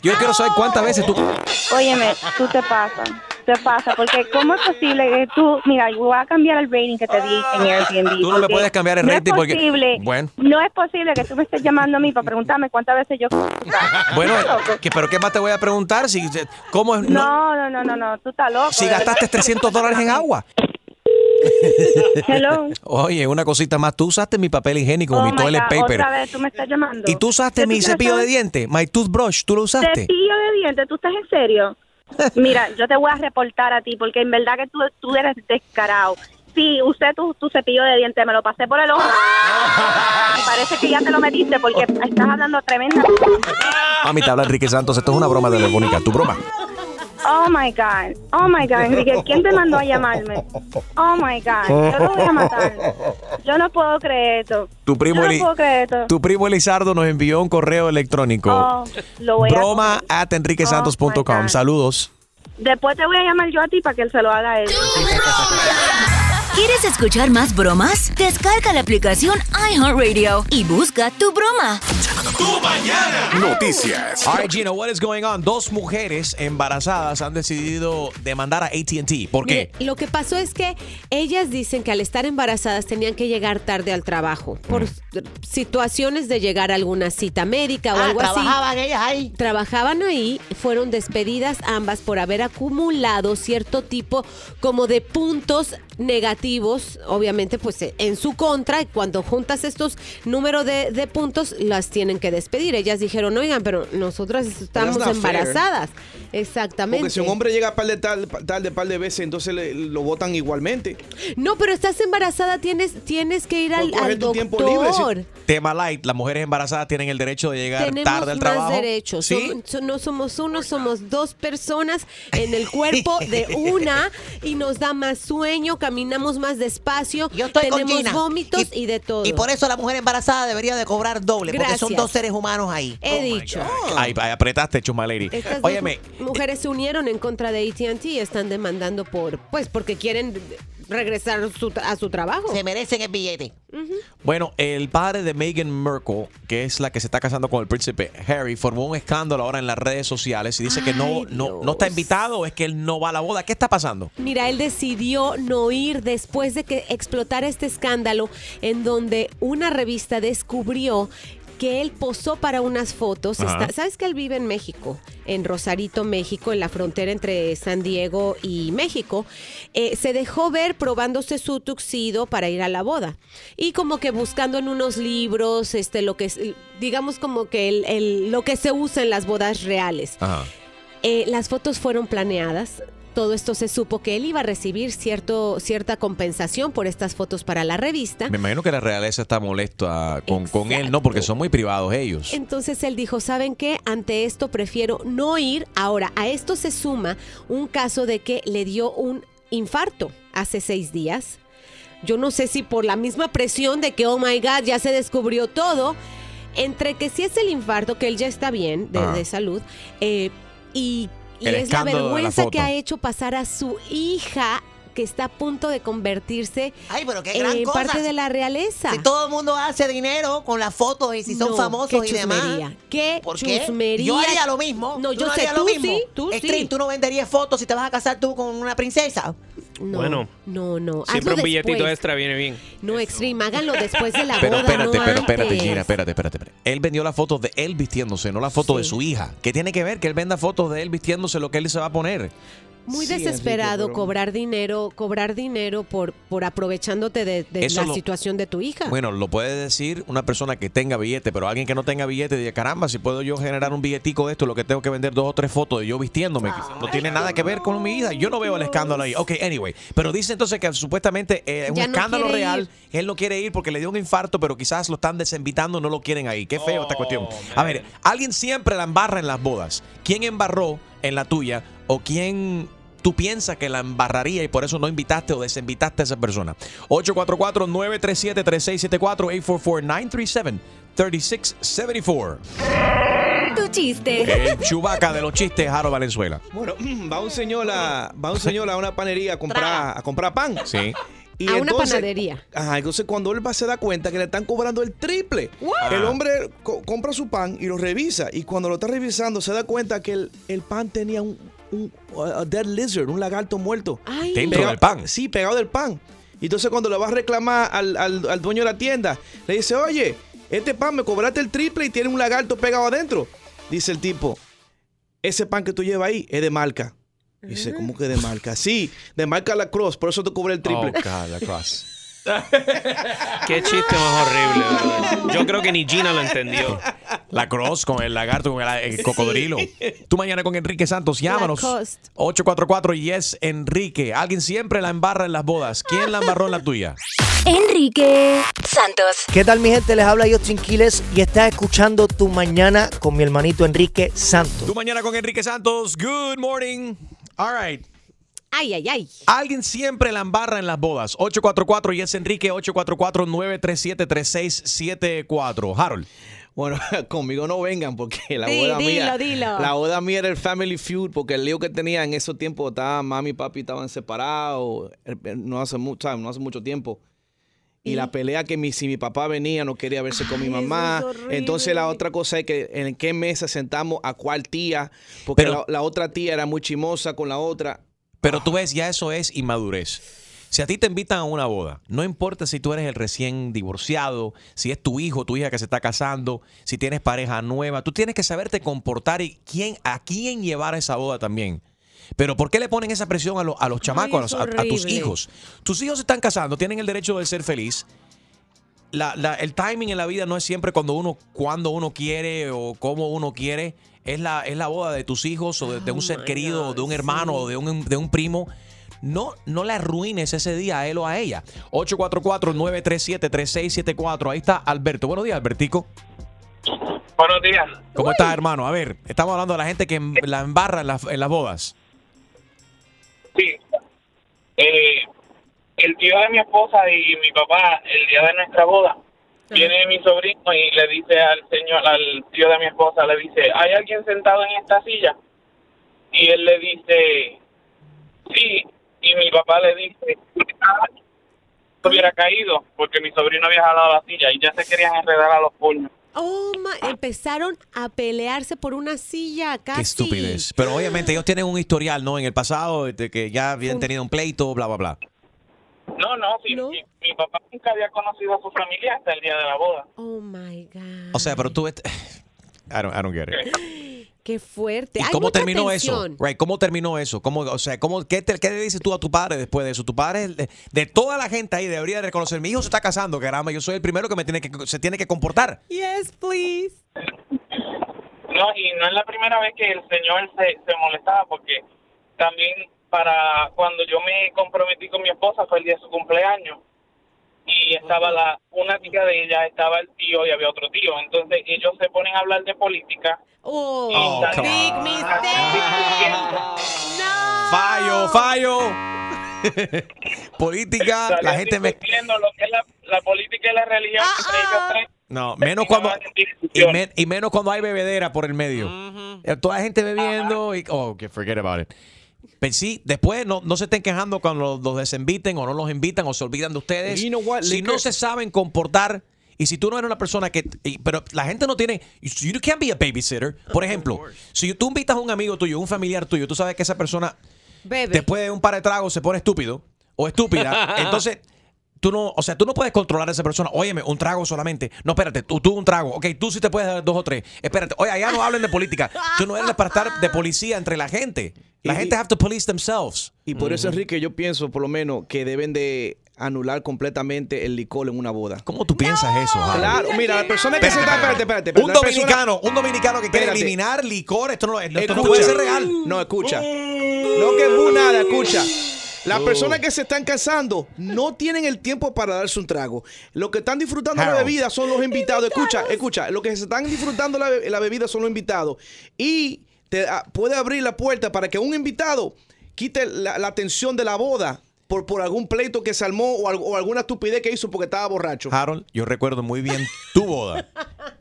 Yo quiero saber cuántas veces tú... Óyeme, tú te pasas, te pasa, porque ¿cómo es posible que tú, mira, yo voy a cambiar el rating que te di en Airbnb. Tú no me puedes cambiar el no rating es porque- posible, Bueno. No es posible que tú me estés llamando a mí para preguntarme cuántas veces yo... Bueno, ¿qué- pero ¿qué más te voy a preguntar? Si, ¿Cómo es? no- No, no, no, no, no, tú estás loco. si gastaste verdad. 300 dólares en agua. Hello. Oye, una cosita más. Tú usaste mi papel higiénico, Oh mi toilet God, paper. Otra vez tú me estás llamando. Y tú usaste ¿Qué mi tú cepillo de dientes, my toothbrush. ¿Tú lo usaste? Cepillo de dientes, ¿tú estás en serio? Mira, yo te voy a reportar a ti porque en verdad que tú, tú eres descarado. Sí, usé tu, tu cepillo de dientes, me lo pasé por el ojo. Y parece que ya te lo metiste porque estás hablando tremenda. Mami, te habla Enrique Santos. Esto es una broma telefónica. ¿Tu broma? Oh my God, oh my God, Enrique, ¿quién te mandó a llamarme? Oh my God, yo lo voy a matar. Yo no puedo creer esto. Tu primo, yo no puedo creer esto. tu primo Elizardo nos envió un correo electrónico. Oh, lo voy a- broma at enriquesantos.com. Saludos. Después te voy a llamar yo a ti para que él se lo haga a él. ¿Quieres escuchar más bromas? Descarga la aplicación iHeartRadio y busca tu broma. Noticias. All right, Gino, what is going on? Dos mujeres embarazadas han decidido demandar a AT&T. ¿Por qué? Mire, lo que pasó es que ellas dicen que al estar embarazadas tenían que llegar tarde al trabajo por Mm. situaciones de llegar a alguna cita médica o Ah, algo así. trabajaban ellas ahí. Trabajaban ahí, fueron despedidas ambas por haber acumulado cierto tipo como de puntos negativos, obviamente pues eh, en su contra, y cuando juntas estos números de, de puntos, las tienen que despedir. Ellas dijeron, oigan, pero nosotras estamos not fair. embarazadas. Exactamente. Porque si un hombre llega par de tal, tal de par de veces, entonces le- lo votan igualmente. No, pero estás embarazada, tienes, tienes que ir al, al doctor. libre, Tema light, las mujeres embarazadas tienen el derecho de llegar Tenemos tarde al más trabajo. derechos. ¿Sí? Som- so- no somos uno, somos dos personas en el cuerpo de una y nos da más sueño, caminamos más despacio, Yo estoy con tenemos Gina. vómitos y, de todo. Y por eso la mujer embarazada debería de cobrar doble, porque son Gracias. seres humanos ahí. He dicho. Ay, ay, apretaste, Chuma Lady. Estas dos Óyeme, mujeres se unieron en contra de AT&T y están demandando por, pues, porque quieren regresar su- a su trabajo. Se merecen el billete. Bueno, el padre de Meghan Markle, que es la que se está casando con el príncipe Harry, formó un escándalo ahora en las redes sociales y dice que no, no, no está invitado o es que él no va a la boda. ¿Qué está pasando? Mira, él decidió no ir después de que explotara este escándalo en donde una revista descubrió que él posó para unas fotos. Está- ¿Sabes que él vive en México? En Rosarito, México, en la frontera entre San Diego y México. Eh, se dejó ver probándose su tuxido para ir a la boda. Y como que buscando en unos libros, este, lo que digamos como que el- el- lo que se usa en las bodas reales. Ajá. Eh, las fotos fueron planeadas. Todo esto se supo que él iba a recibir cierto, cierta compensación por estas fotos para la revista. Me imagino que la realeza está molesta con, con él, ¿no? Porque son muy privados ellos. Entonces él dijo, ¿saben qué? Ante esto prefiero no ir. Ahora, a esto se suma un caso de que le dio un infarto hace seis días. Yo no sé si por la misma presión de que, oh my God, ya se descubrió todo. Entre que si es el infarto, que él ya está bien de, de salud, eh, y, y El es la vergüenza que ha hecho pasar a su hija que está a punto de convertirse Ay, pero qué gran en cosa. parte de la realeza. Si todo el mundo hace dinero con las fotos y si son No, famosos qué y demás. qué ¿Por qué? Yo haría lo mismo. No, ¿Tú yo sé, harías lo tú mismo? sí, tú sí. String, ¿tú no venderías fotos si te vas a casar tú con una princesa? No, Bueno. no, no. Siempre un billetito después. extra viene bien. No, Extreme, háganlo después de la Pero boda, espérate, no pero espérate, antes. Gina, espérate, espérate, espérate. Él vendió la foto de él vistiéndose, no la foto de su hija. ¿Qué tiene que ver que él venda fotos de él vistiéndose lo que él se va a poner? Muy Sí, desesperado Enrique, pero- cobrar dinero, cobrar dinero por, por aprovechándote de, la lo- situación de tu hija. Bueno, lo puede decir una persona que tenga billete, pero alguien que no tenga billete dice, caramba, si puedo yo generar un billetico de esto, lo que tengo que vender dos o tres fotos de yo vistiéndome. No tiene nada que ver con mi vida. Yo no veo el escándalo ahí. Ok, anyway. Pero dice entonces que supuestamente eh, es un no escándalo real. Él no quiere ir porque le dio un infarto, pero quizás lo están desinvitando, no lo quieren ahí. Qué feo esta cuestión. A ver, alguien siempre la embarra en las bodas. ¿Quién embarró en la tuya o quién tú piensas que la embarraría y por eso no invitaste o desinvitaste a esa persona? 844-937-3674, 844-937-3674. Tu chiste. El chubaca de los chistes, Jaro Valenzuela. Bueno, va un señor a, va un señor a una panería a comprar, a comprar pan. Sí. Y a una panadería. Ajá, entonces cuando él va se da cuenta que le están cobrando el triple. El hombre co- compra su pan y lo revisa. Y cuando lo está revisando se da cuenta que el, el pan tenía un, un dead lizard, un lagarto muerto. Dentro Pegado- del pan. Sí, pegado del pan. Y entonces cuando le va a reclamar al, al- al dueño de la tienda, le dice, oye, este pan me cobraste el triple y tiene un lagarto pegado adentro. Dice el tipo, ese pan que tú llevas ahí es de marca. Dice, ¿cómo que de marca? Sí, de marca La Cross, por eso te cobré el triple. Oh, God, la cross. Qué chiste más horrible. brother. Yo creo que ni Gina lo entendió. La cross con el lagarto, con el, el cocodrilo. Tú mañana con Enrique Santos, llámanos. Lacoste. 844 Yes Enrique. Alguien siempre la embarra en las bodas. ¿Quién la embarró en la tuya? Enrique Santos. ¿Qué tal mi gente? Les habla Justin Quiles y estás escuchando Tu Mañana con mi hermanito Enrique Santos. Tú mañana con Enrique Santos. Good morning. All right. Ay, ay, ay. Alguien siempre la embarra en las bodas. 844 Yes Enrique. 844-937-3674. Harold. Bueno, conmigo no vengan porque la Sí, boda dilo, mía. dilo. La boda mía era el family feud porque el lío que tenía en esos tiempos estaba mami y papi estaban separados eh, no hace mucho, no hace mucho tiempo. Y, la pelea que mi, si mi papá venía no quería verse con mi mamá. Entonces la otra cosa es que en qué mesa sentamos a cuál tía, porque Pero- la, la otra tía era muy chimosa con la otra. Pero tú ves, ya eso es inmadurez. Si a ti te invitan a una boda, no importa si tú eres el recién divorciado, si es tu hijo tu hija que se está casando, si tienes pareja nueva, tú tienes que saberte comportar y quién, a quién llevar a esa boda también. Pero ¿por qué le ponen esa presión a, lo- a los chamacos, a, tus hijos? Tus hijos se están casando, tienen el derecho de ser feliz. La- la- el timing en la vida no es siempre cuando uno, cuando uno quiere o cómo uno quiere. Es la, es la boda de tus hijos o de, de un ser querido, o de un hermano o de un, de un primo. No, no le arruines ese día a él o a ella. 844-937-3674. Ahí está Alberto. Buenos días, Albertico. Buenos días. ¿Cómo estás, hermano? A ver, estamos hablando de la gente que em- la embarra en, las- en las bodas. Sí. Eh, el tío de mi esposa y mi papá, el día de nuestra boda, Viene mi sobrino y le dice al señor, al tío de mi esposa, le dice, ¿hay alguien sentado en esta silla? Y él le dice, sí. Y mi papá le dice, "Ah, hubiera caído porque mi sobrino había jalado la silla y ya se querían enredar a los puños. Oh, ma- empezaron a pelearse por una silla casi. Qué estupidez. Pero obviamente ellos tienen un historial, ¿no? En el pasado, de que ya habían tenido un pleito, bla, bla, bla. No, no, sí, Mi, mi papá nunca había conocido a su familia hasta el día de la boda. Oh my God. O sea, pero tú... I don't, I don't get it. Qué fuerte. ¿Y Hay cómo mucha terminó tensión. eso? Right, ¿Cómo terminó eso? ¿Cómo, o sea, ¿cómo, qué, te- qué le dices tú a tu padre después de eso? Tu padre, de, de toda la gente ahí, debería de reconocer, mi hijo se está casando, caramba, yo soy el primero que me tiene que se tiene que comportar. Yes, please. No, y no es la primera vez que el señor se, se molestaba porque también para cuando yo me comprometí con mi esposa fue el día de su cumpleaños y estaba la una tía de ella, estaba el tío y había otro tío. Entonces ellos se ponen a hablar de política. Oh, Oh, big on. Ah. Fallo, fallo. Política, la gente me... lo que es la, la política y la religión ellos tres. No, menos cuando... Y, men- y menos cuando hay bebedera por el medio. Eh, Toda la gente bebiendo y... Oh, que forget about it. Pero sí, después no, no se estén quejando cuando los, los desinviten o no los invitan o se olvidan de ustedes. You know what, si no se saben comportar y si tú no eres una persona que... y- pero la gente no tiene... You can't be a babysitter. Por ejemplo, si tú invitas a un amigo tuyo, un familiar tuyo, tú sabes que esa persona Bebe. después de un par de tragos se pone estúpido o estúpida. entonces, tú no, o sea, tú no puedes controlar a esa persona. Óyeme, un trago solamente. No, espérate, tú, tú un trago. Ok, tú sí te puedes dar dos o tres. Espérate, oye, allá no hablen de política. Tú no eres para estar de policía entre la gente. La Y- gente have to police themselves. Y por eso, Enrique, yo pienso por lo menos que deben de anular completamente el licor en una boda. ¿Cómo tú piensas eso? Harold? Claro, mira, la persona que se está... Espérate, espérate. Un dominicano, un dominicano que quiere eliminar licor, esto no, esto no puede ser real. No, escucha. No que es nada, escucha. Las personas que se están casando no tienen el tiempo para darse un trago. Los que están disfrutando la bebida son los invitados. Escucha, escucha. Los que se están disfrutando la, be- la bebida son los invitados. Y te puede abrir la puerta para que un invitado quite la, la atención de la boda por, por algún pleito que se armó o, al- o alguna estupidez que hizo porque estaba borracho. Harold, yo recuerdo muy bien tu boda.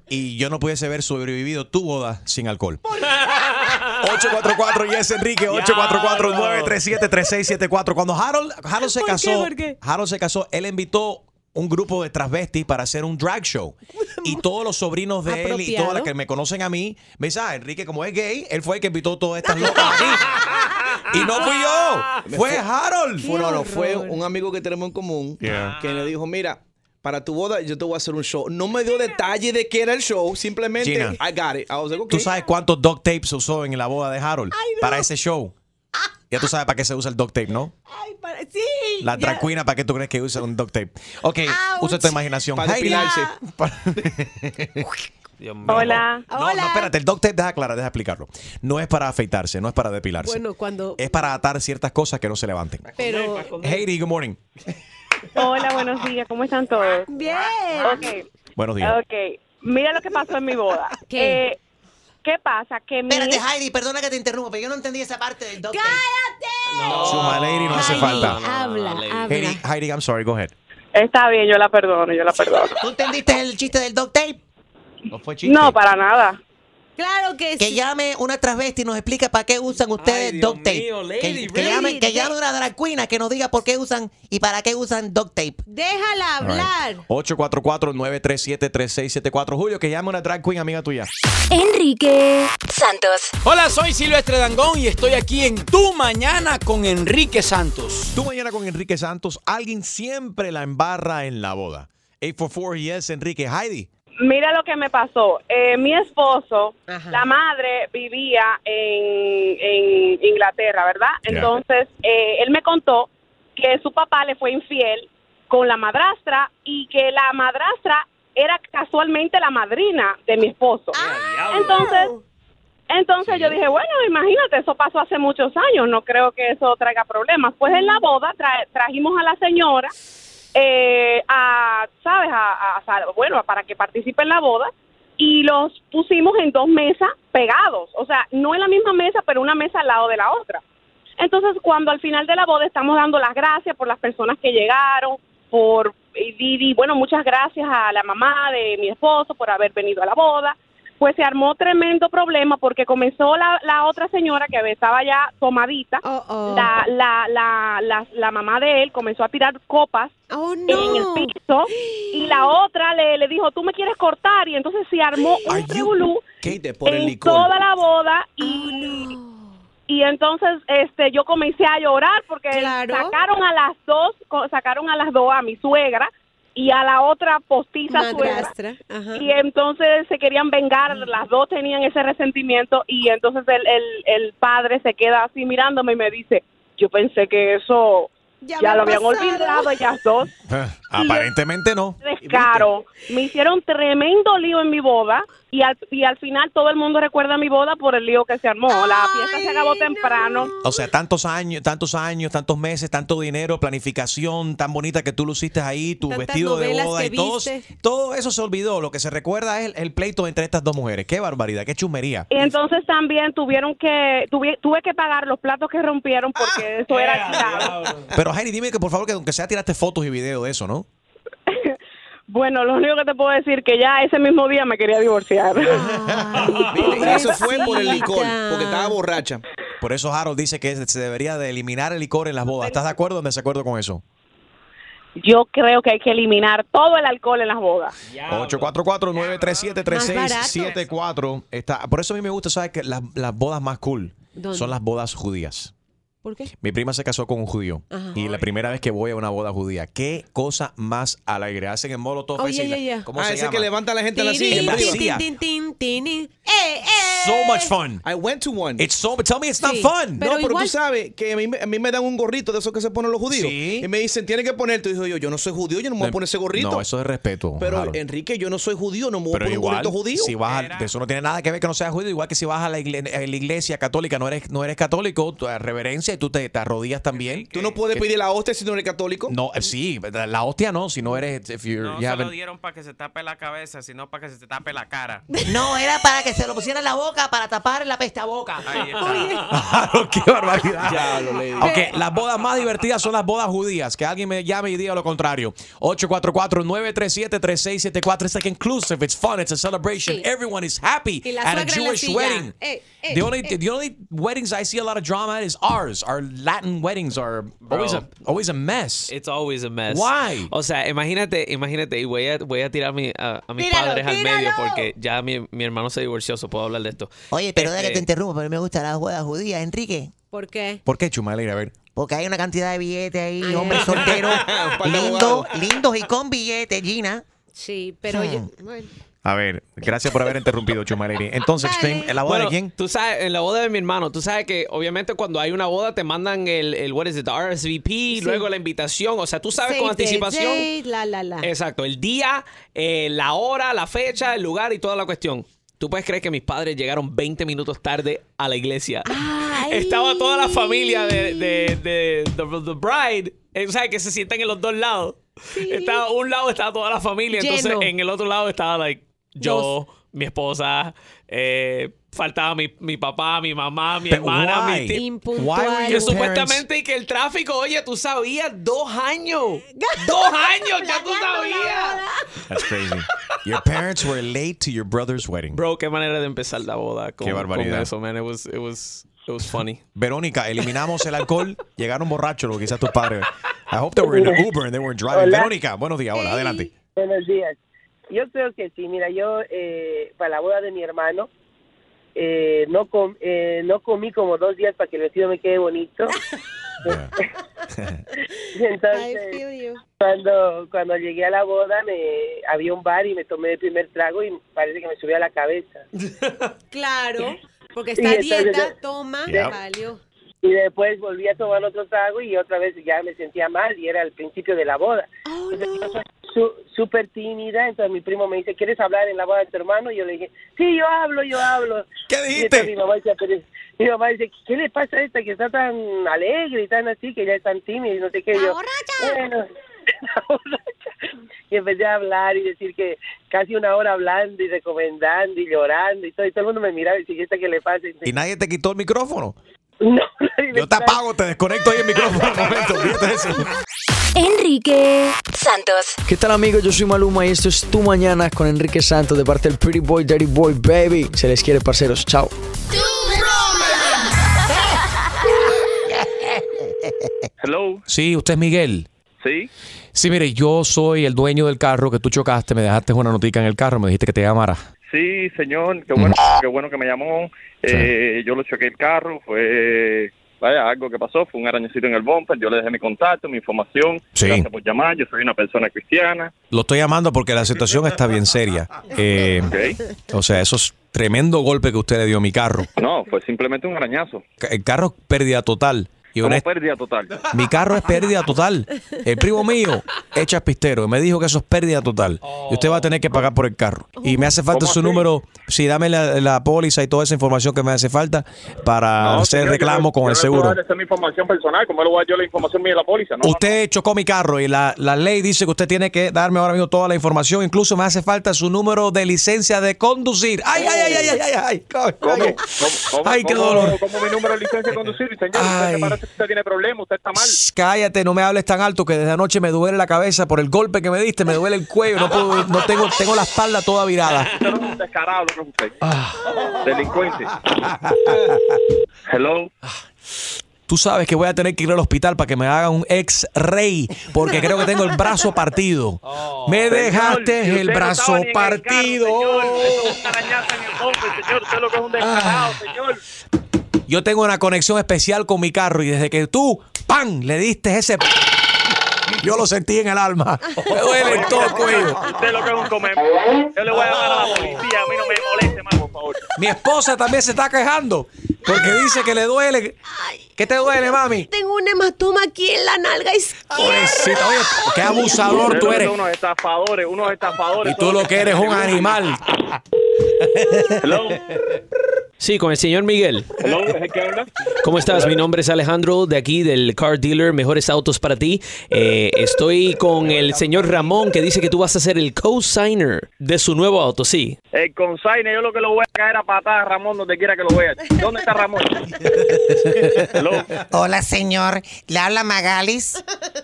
Y yo no pudiese haber sobrevivido tu boda sin alcohol. 844 Yes Enrique 844-937-3674 Cuando Harold, Harold se ¿Por qué? casó ¿Por qué? Harold se casó Él invitó un grupo de transvestis para hacer un drag show y todos los sobrinos de él y todas las que me conocen a mí me dicen ah, Enrique como es gay él fue el que invitó todas estas locas aquí y no fui yo fue Harold Fue, no, no, fue un amigo que tenemos en común Yeah. que le dijo, mira, para tu boda yo te voy a hacer un show. No me dio detalle de qué era el show, simplemente Gina. I got it. I was like, ¿Tú okay. sabes cuántos duct tapes usó en la boda de Harold para ese show? Ya tú sabes para qué se usa el duct tape, ¿no? Ay, para- sí. La ya. queen, ¿para qué tú crees que usa un duct tape? Ok, usa tu imaginación. Para depilarse. Dios mío. Hola. No, no, espérate, el duct tape, deja aclarar, deja explicarlo. No es para afeitarse, no es para depilarse. Bueno, cuando. Es para atar ciertas cosas que no se levanten. Pero. Heidi, good morning. Hola, buenos días. ¿Cómo están todos? Bien. Ok. Buenos días. Ok. Mira lo que pasó en mi boda. ¿Qué? Eh, ¿Qué pasa? Que mi... Espérate, Heidi, perdona que te interrumpa, pero yo no entendí esa parte del doctor. Suma lady no hace Heidi, falta. habla, habla. Heidi, Heidi, I'm sorry, go ahead. Está bien, yo la perdono, yo la perdono. ¿Tú entendiste el chiste del duct tape? No fue No, para nada. Claro que Que sí. llame una transvesti y nos explica para qué usan ustedes Dios duct tape. mío, lady, que, que llame, que llame una drag queen que nos diga por qué usan y para qué usan duct tape. Déjala All right. hablar. 844-937-3674. Julio, que llame una drag queen amiga tuya. Enrique Santos. Hola, soy Silvestre Dangón y estoy aquí en Tu Mañana con Enrique Santos. Tú mañana con Enrique Santos, alguien siempre la embarra en la boda. 844 Yes, Enrique. Heidi. Mira lo que me pasó. Eh, mi esposo, la madre vivía en, en Inglaterra, ¿verdad? Entonces, eh, él me contó que su papá le fue infiel con la madrastra y que la madrastra era casualmente la madrina de mi esposo. Entonces, entonces yo dije, bueno, imagínate, eso pasó hace muchos años, no creo que eso traiga problemas. Pues en la boda tra- trajimos a la señora, eh, a, ¿sabes? A, a- bueno, para que participe en la boda y los pusimos en dos mesas pegados, o sea, no en la misma mesa, pero una mesa al lado de la otra. Entonces, cuando al final de la boda estamos dando las gracias por las personas que llegaron, por y di, bueno, muchas gracias a la mamá de mi esposo por haber venido a la boda. Pues se armó tremendo problema porque comenzó la, la otra señora que estaba ya tomadita, la, la, la, la, la mamá de él comenzó a tirar copas en el piso y la otra le, le dijo, tú me quieres cortar y entonces se armó un el en licor. toda la boda y, y entonces este yo comencé a llorar porque sacaron a las dos co- sacaron a las dos a mi suegra y a la otra postiza suegra. Y entonces se querían vengar las dos tenían ese resentimiento y entonces el, el, el padre se queda así mirándome y me dice yo pensé que eso Ya lo ha habían pasado. olvidado ellas dos Aparentemente no. descaro. Me hicieron tremendo lío en mi boda y al, y al final todo el mundo recuerda mi boda por el lío que se armó. La fiesta se acabó temprano. O sea, tantos años, tantos años, tantos meses, tanto dinero, planificación tan bonita que tú luciste ahí, tu Tantas vestido de boda y todo, todo eso se olvidó. Lo que se recuerda es el, el pleito entre estas dos mujeres. Qué barbaridad, qué chumería. Y entonces también tuvieron que, tuve, tuve que pagar los platos que rompieron porque eso era. Pero Heidi, dime que por favor que aunque sea tiraste fotos y videos de eso, ¿no? Bueno, lo único que te puedo decir que ya ese mismo día me quería divorciar. Y eso fue por el licor, porque estaba borracha. Por eso Harold dice que se debería de eliminar el licor en las bodas. ¿Estás de acuerdo o en desacuerdo con eso? Yo creo que hay que eliminar todo el alcohol en las bodas. 844-937-3674. Está, por eso a mí me gusta, ¿sabes? Que las, las bodas más cool ¿Dónde? son las bodas judías. ¿Por qué? Mi prima se casó con un judío. Ajá. Y la primera vez que voy a una boda judía, qué cosa más alegre. Hacen en molotov. Oh, yeah, yeah, yeah. ¿Cómo Ah, se ese llama? que levanta a la gente en la silla. ¡Eh, eh! So much fun. I went to one. It's so, tell me it's not Sí, fun. no, pero tú sabes que a mí, me- a mí me dan un gorrito de esos que se ponen los judíos. Sí. Y me dicen, tienes que ponerte. Y digo yo, yo no soy judío, yo no me voy a poner ese gorrito. No, eso es respeto. pero Harold. Enrique, yo no soy judío, no me voy a Pero poner un igual, gorrito judío. si vas a- eso no tiene nada que ver que no seas judío, igual que si vas a la, igle- a la iglesia católica, no eres, no eres católico, tu reverencia y tú te, te arrodillas también. Tú no puedes pedir la hostia si no eres católico. No, eh, sí, la hostia no, si no eres. If you're, No you se lo haven't- dieron para que se tape la cabeza, sino para que se te tape la cara. No, era para que se lo pusieran en la boca para tapar la pesta boca. Claro, qué barbaridad. Ya lo leí. Ok, las bodas más divertidas son las bodas judías. Que alguien me llame y diga lo contrario. 844-937-3674. It's like inclusive, it's fun, it's a celebration. Sí. Everyone is happy Y la at a suegra en la Jewish silla. wedding. Eh, eh, the, only, eh. the only weddings I see a lot of drama at is ours. Our Latin weddings are always a, always a mess. It's always a mess. Why? O sea, imagínate, imagínate, y voy a, voy a tirar mi- a, a mis Tíralo, padres al medio porque ya mi, mi hermano se divorció, so puedo hablar de esto. Oye, perdona que Este, te interrumpa, pero a mí me gustan las bodas judías, Enrique. ¿Por qué? ¿Por qué, Chumalir? A ver. Porque hay una cantidad de billetes ahí, Ay, hombres solteros, lindos, lindos y con billetes, Gina. Sí, pero Hmm. yo... bueno. A ver, gracias por haber interrumpido, Chumaleri. Entonces, Extreme, ¿en la boda Bueno, de quién? Tú sabes, en la boda de mi hermano, tú sabes que obviamente cuando hay una boda te mandan el, el what is it, the RSVP, luego la invitación, o sea, tú sabes con Save anticipación. la, la, la. Exacto, el día, eh, la hora, la fecha, el lugar y toda la cuestión. ¿Tú puedes creer que mis padres llegaron 20 minutos tarde a la iglesia? Estaba toda la familia de, de, de, de- the bride, eh, ¿sabes? Que se sientan en los dos lados. Estaba, un lado estaba toda la familia, entonces en el otro lado estaba like, yo, mi esposa, eh, faltaba mi, mi papá, mi mamá, mi But hermana, why? mi tía. Que supuestamente que el tráfico, oye, tú sabías, dos años. dos años, ya tú sabías. That's crazy. Your parents were late to your brother's wedding. Bro, qué manera de empezar la boda con, Qué barbaridad. con eso, man. It was, it was, it was funny. Verónica, eliminamos el alcohol. Llegaron borrachos, lo que quizás tus padres. I hope they were in an Uber and they weren't driving. Hola. Verónica, buenos días. Hola, adelante. Buenos días. Yo creo que sí. Mira, yo eh, para la boda de mi hermano eh, no com- eh, no comí como dos días para que el vestido me quede bonito. Entonces, cuando cuando llegué a la boda me había un bar y me tomé el primer trago y parece que me subió a la cabeza. Claro, porque Sí, está a entonces, dieta, toma, Ya. valió. Y después volví a tomar otro trago y otra vez ya me sentía mal y era el principio de la boda. entonces yo soy su- súper tímida, entonces mi primo me dice, ¿quieres hablar en la boda de tu hermano? Y yo le dije, sí, yo hablo, yo hablo. ¿Qué Y entonces mi mamá dice, "Pero- mi mamá dice, ¿qué le pasa a esta que está tan alegre y tan así, que ya es tan tímida y no sé qué? Y yo, bueno, y empecé a hablar y decir que casi una hora hablando y recomendando y llorando y todo, y todo el mundo me miraba y decía, ¿y esta qué le pasa? ¿Y nadie te quitó el micrófono? No, Yo te apago, te desconecto ahí el micrófono un momento. Eso. Enrique Santos. ¿Qué tal amigos? Yo soy Maluma y esto es Tu Mañana con Enrique Santos de parte del Pretty Boy, Dirty Boy, Baby. Se les quiere, parceros. Chao. Hello. Sí, usted es Miguel. Sí. Sí, mire, yo soy el dueño del carro que tú chocaste, me dejaste una notica en el carro, me dijiste que te llamara. Sí, señor. Qué bueno, qué bueno que me llamó. Eh, yo lo choqué el carro. Fue, vaya, algo que pasó. Fue un arañecito en el bumper. Yo le dejé mi contacto, mi información. Sí. Gracias por llamar. Yo soy una persona cristiana. Lo estoy llamando porque la situación está bien seria. Eh, O sea, eso es tremendo golpe que usted le dio a mi carro. No, fue simplemente un arañazo. El carro pérdida total. Y Como honest- pérdida total. mi carro es pérdida total. El primo mío echa pistero. Me dijo que eso es pérdida total. Y usted va a tener que pagar por el carro. Y me hace falta ¿Cómo su así? número. Sí, dame la, la póliza y toda esa información que me hace falta para No, hacer señor, reclamo yo con yo el seguro. esa mi información personal. ¿Cómo le voy a dar yo la información mía de la póliza? No, Usted chocó mi carro y la, la ley dice que usted tiene que darme ahora mismo toda la información. Incluso me hace falta su número de licencia de conducir. ¡Ay, ay, ay, ay, ay, ay! ay! ¿Cómo? ¿Cómo? ¿Cómo? Ay, qué ¿Cómo- dolor. ¿Cómo mi número de licencia de conducir? Señor, Ay. Usted tiene problemas. Usted está mal. Shh, Cállate, no me hables tan alto que desde anoche me duele la cabeza por el golpe que me diste, me duele el cuello, no puedo, no tengo, tengo la espalda toda virada. Usted no es un descarado, no es usted. Ah. Delincuente. Hello. Tú sabes que voy a tener que ir al hospital para que me hagan un ex-rey, porque creo que tengo el brazo partido. Me dejaste Señor, el no brazo el carro, partido. señor, eso es un arañazo en el bumper, señor. Usted lo que es un descarado, señor. Yo tengo una conexión especial con mi carro y desde que tú, ¡pam!, le diste ese... Yo lo sentí en el alma. Me duele en todo el cuello. Usted lo que es un comer. Yo le voy a llamar a la policía. A mí no me moleste más, por favor. Mi esposa también se está quejando porque dice que le duele. ¿Qué te duele, mami? Tengo un hematoma aquí en la nalga izquierda. Pobrecita, oye, qué abusador tú eres. Unos estafadores, unos estafadores. Y tú lo que eres un animal. Hello. Sí, con el señor Miguel. Hello, ¿es el que habla? ¿Cómo estás? Mi nombre es Alejandro de aquí del Car Dealer Mejores Autos para ti. Eh, estoy con el señor Ramón que dice que tú vas a ser el co-signer de su nuevo auto, sí. El consigne, yo lo que lo voy a caer a patada a Ramón donde quiera que lo vea. ¿Dónde está Ramón? Hello. Hola, señor. Le habla Magalis,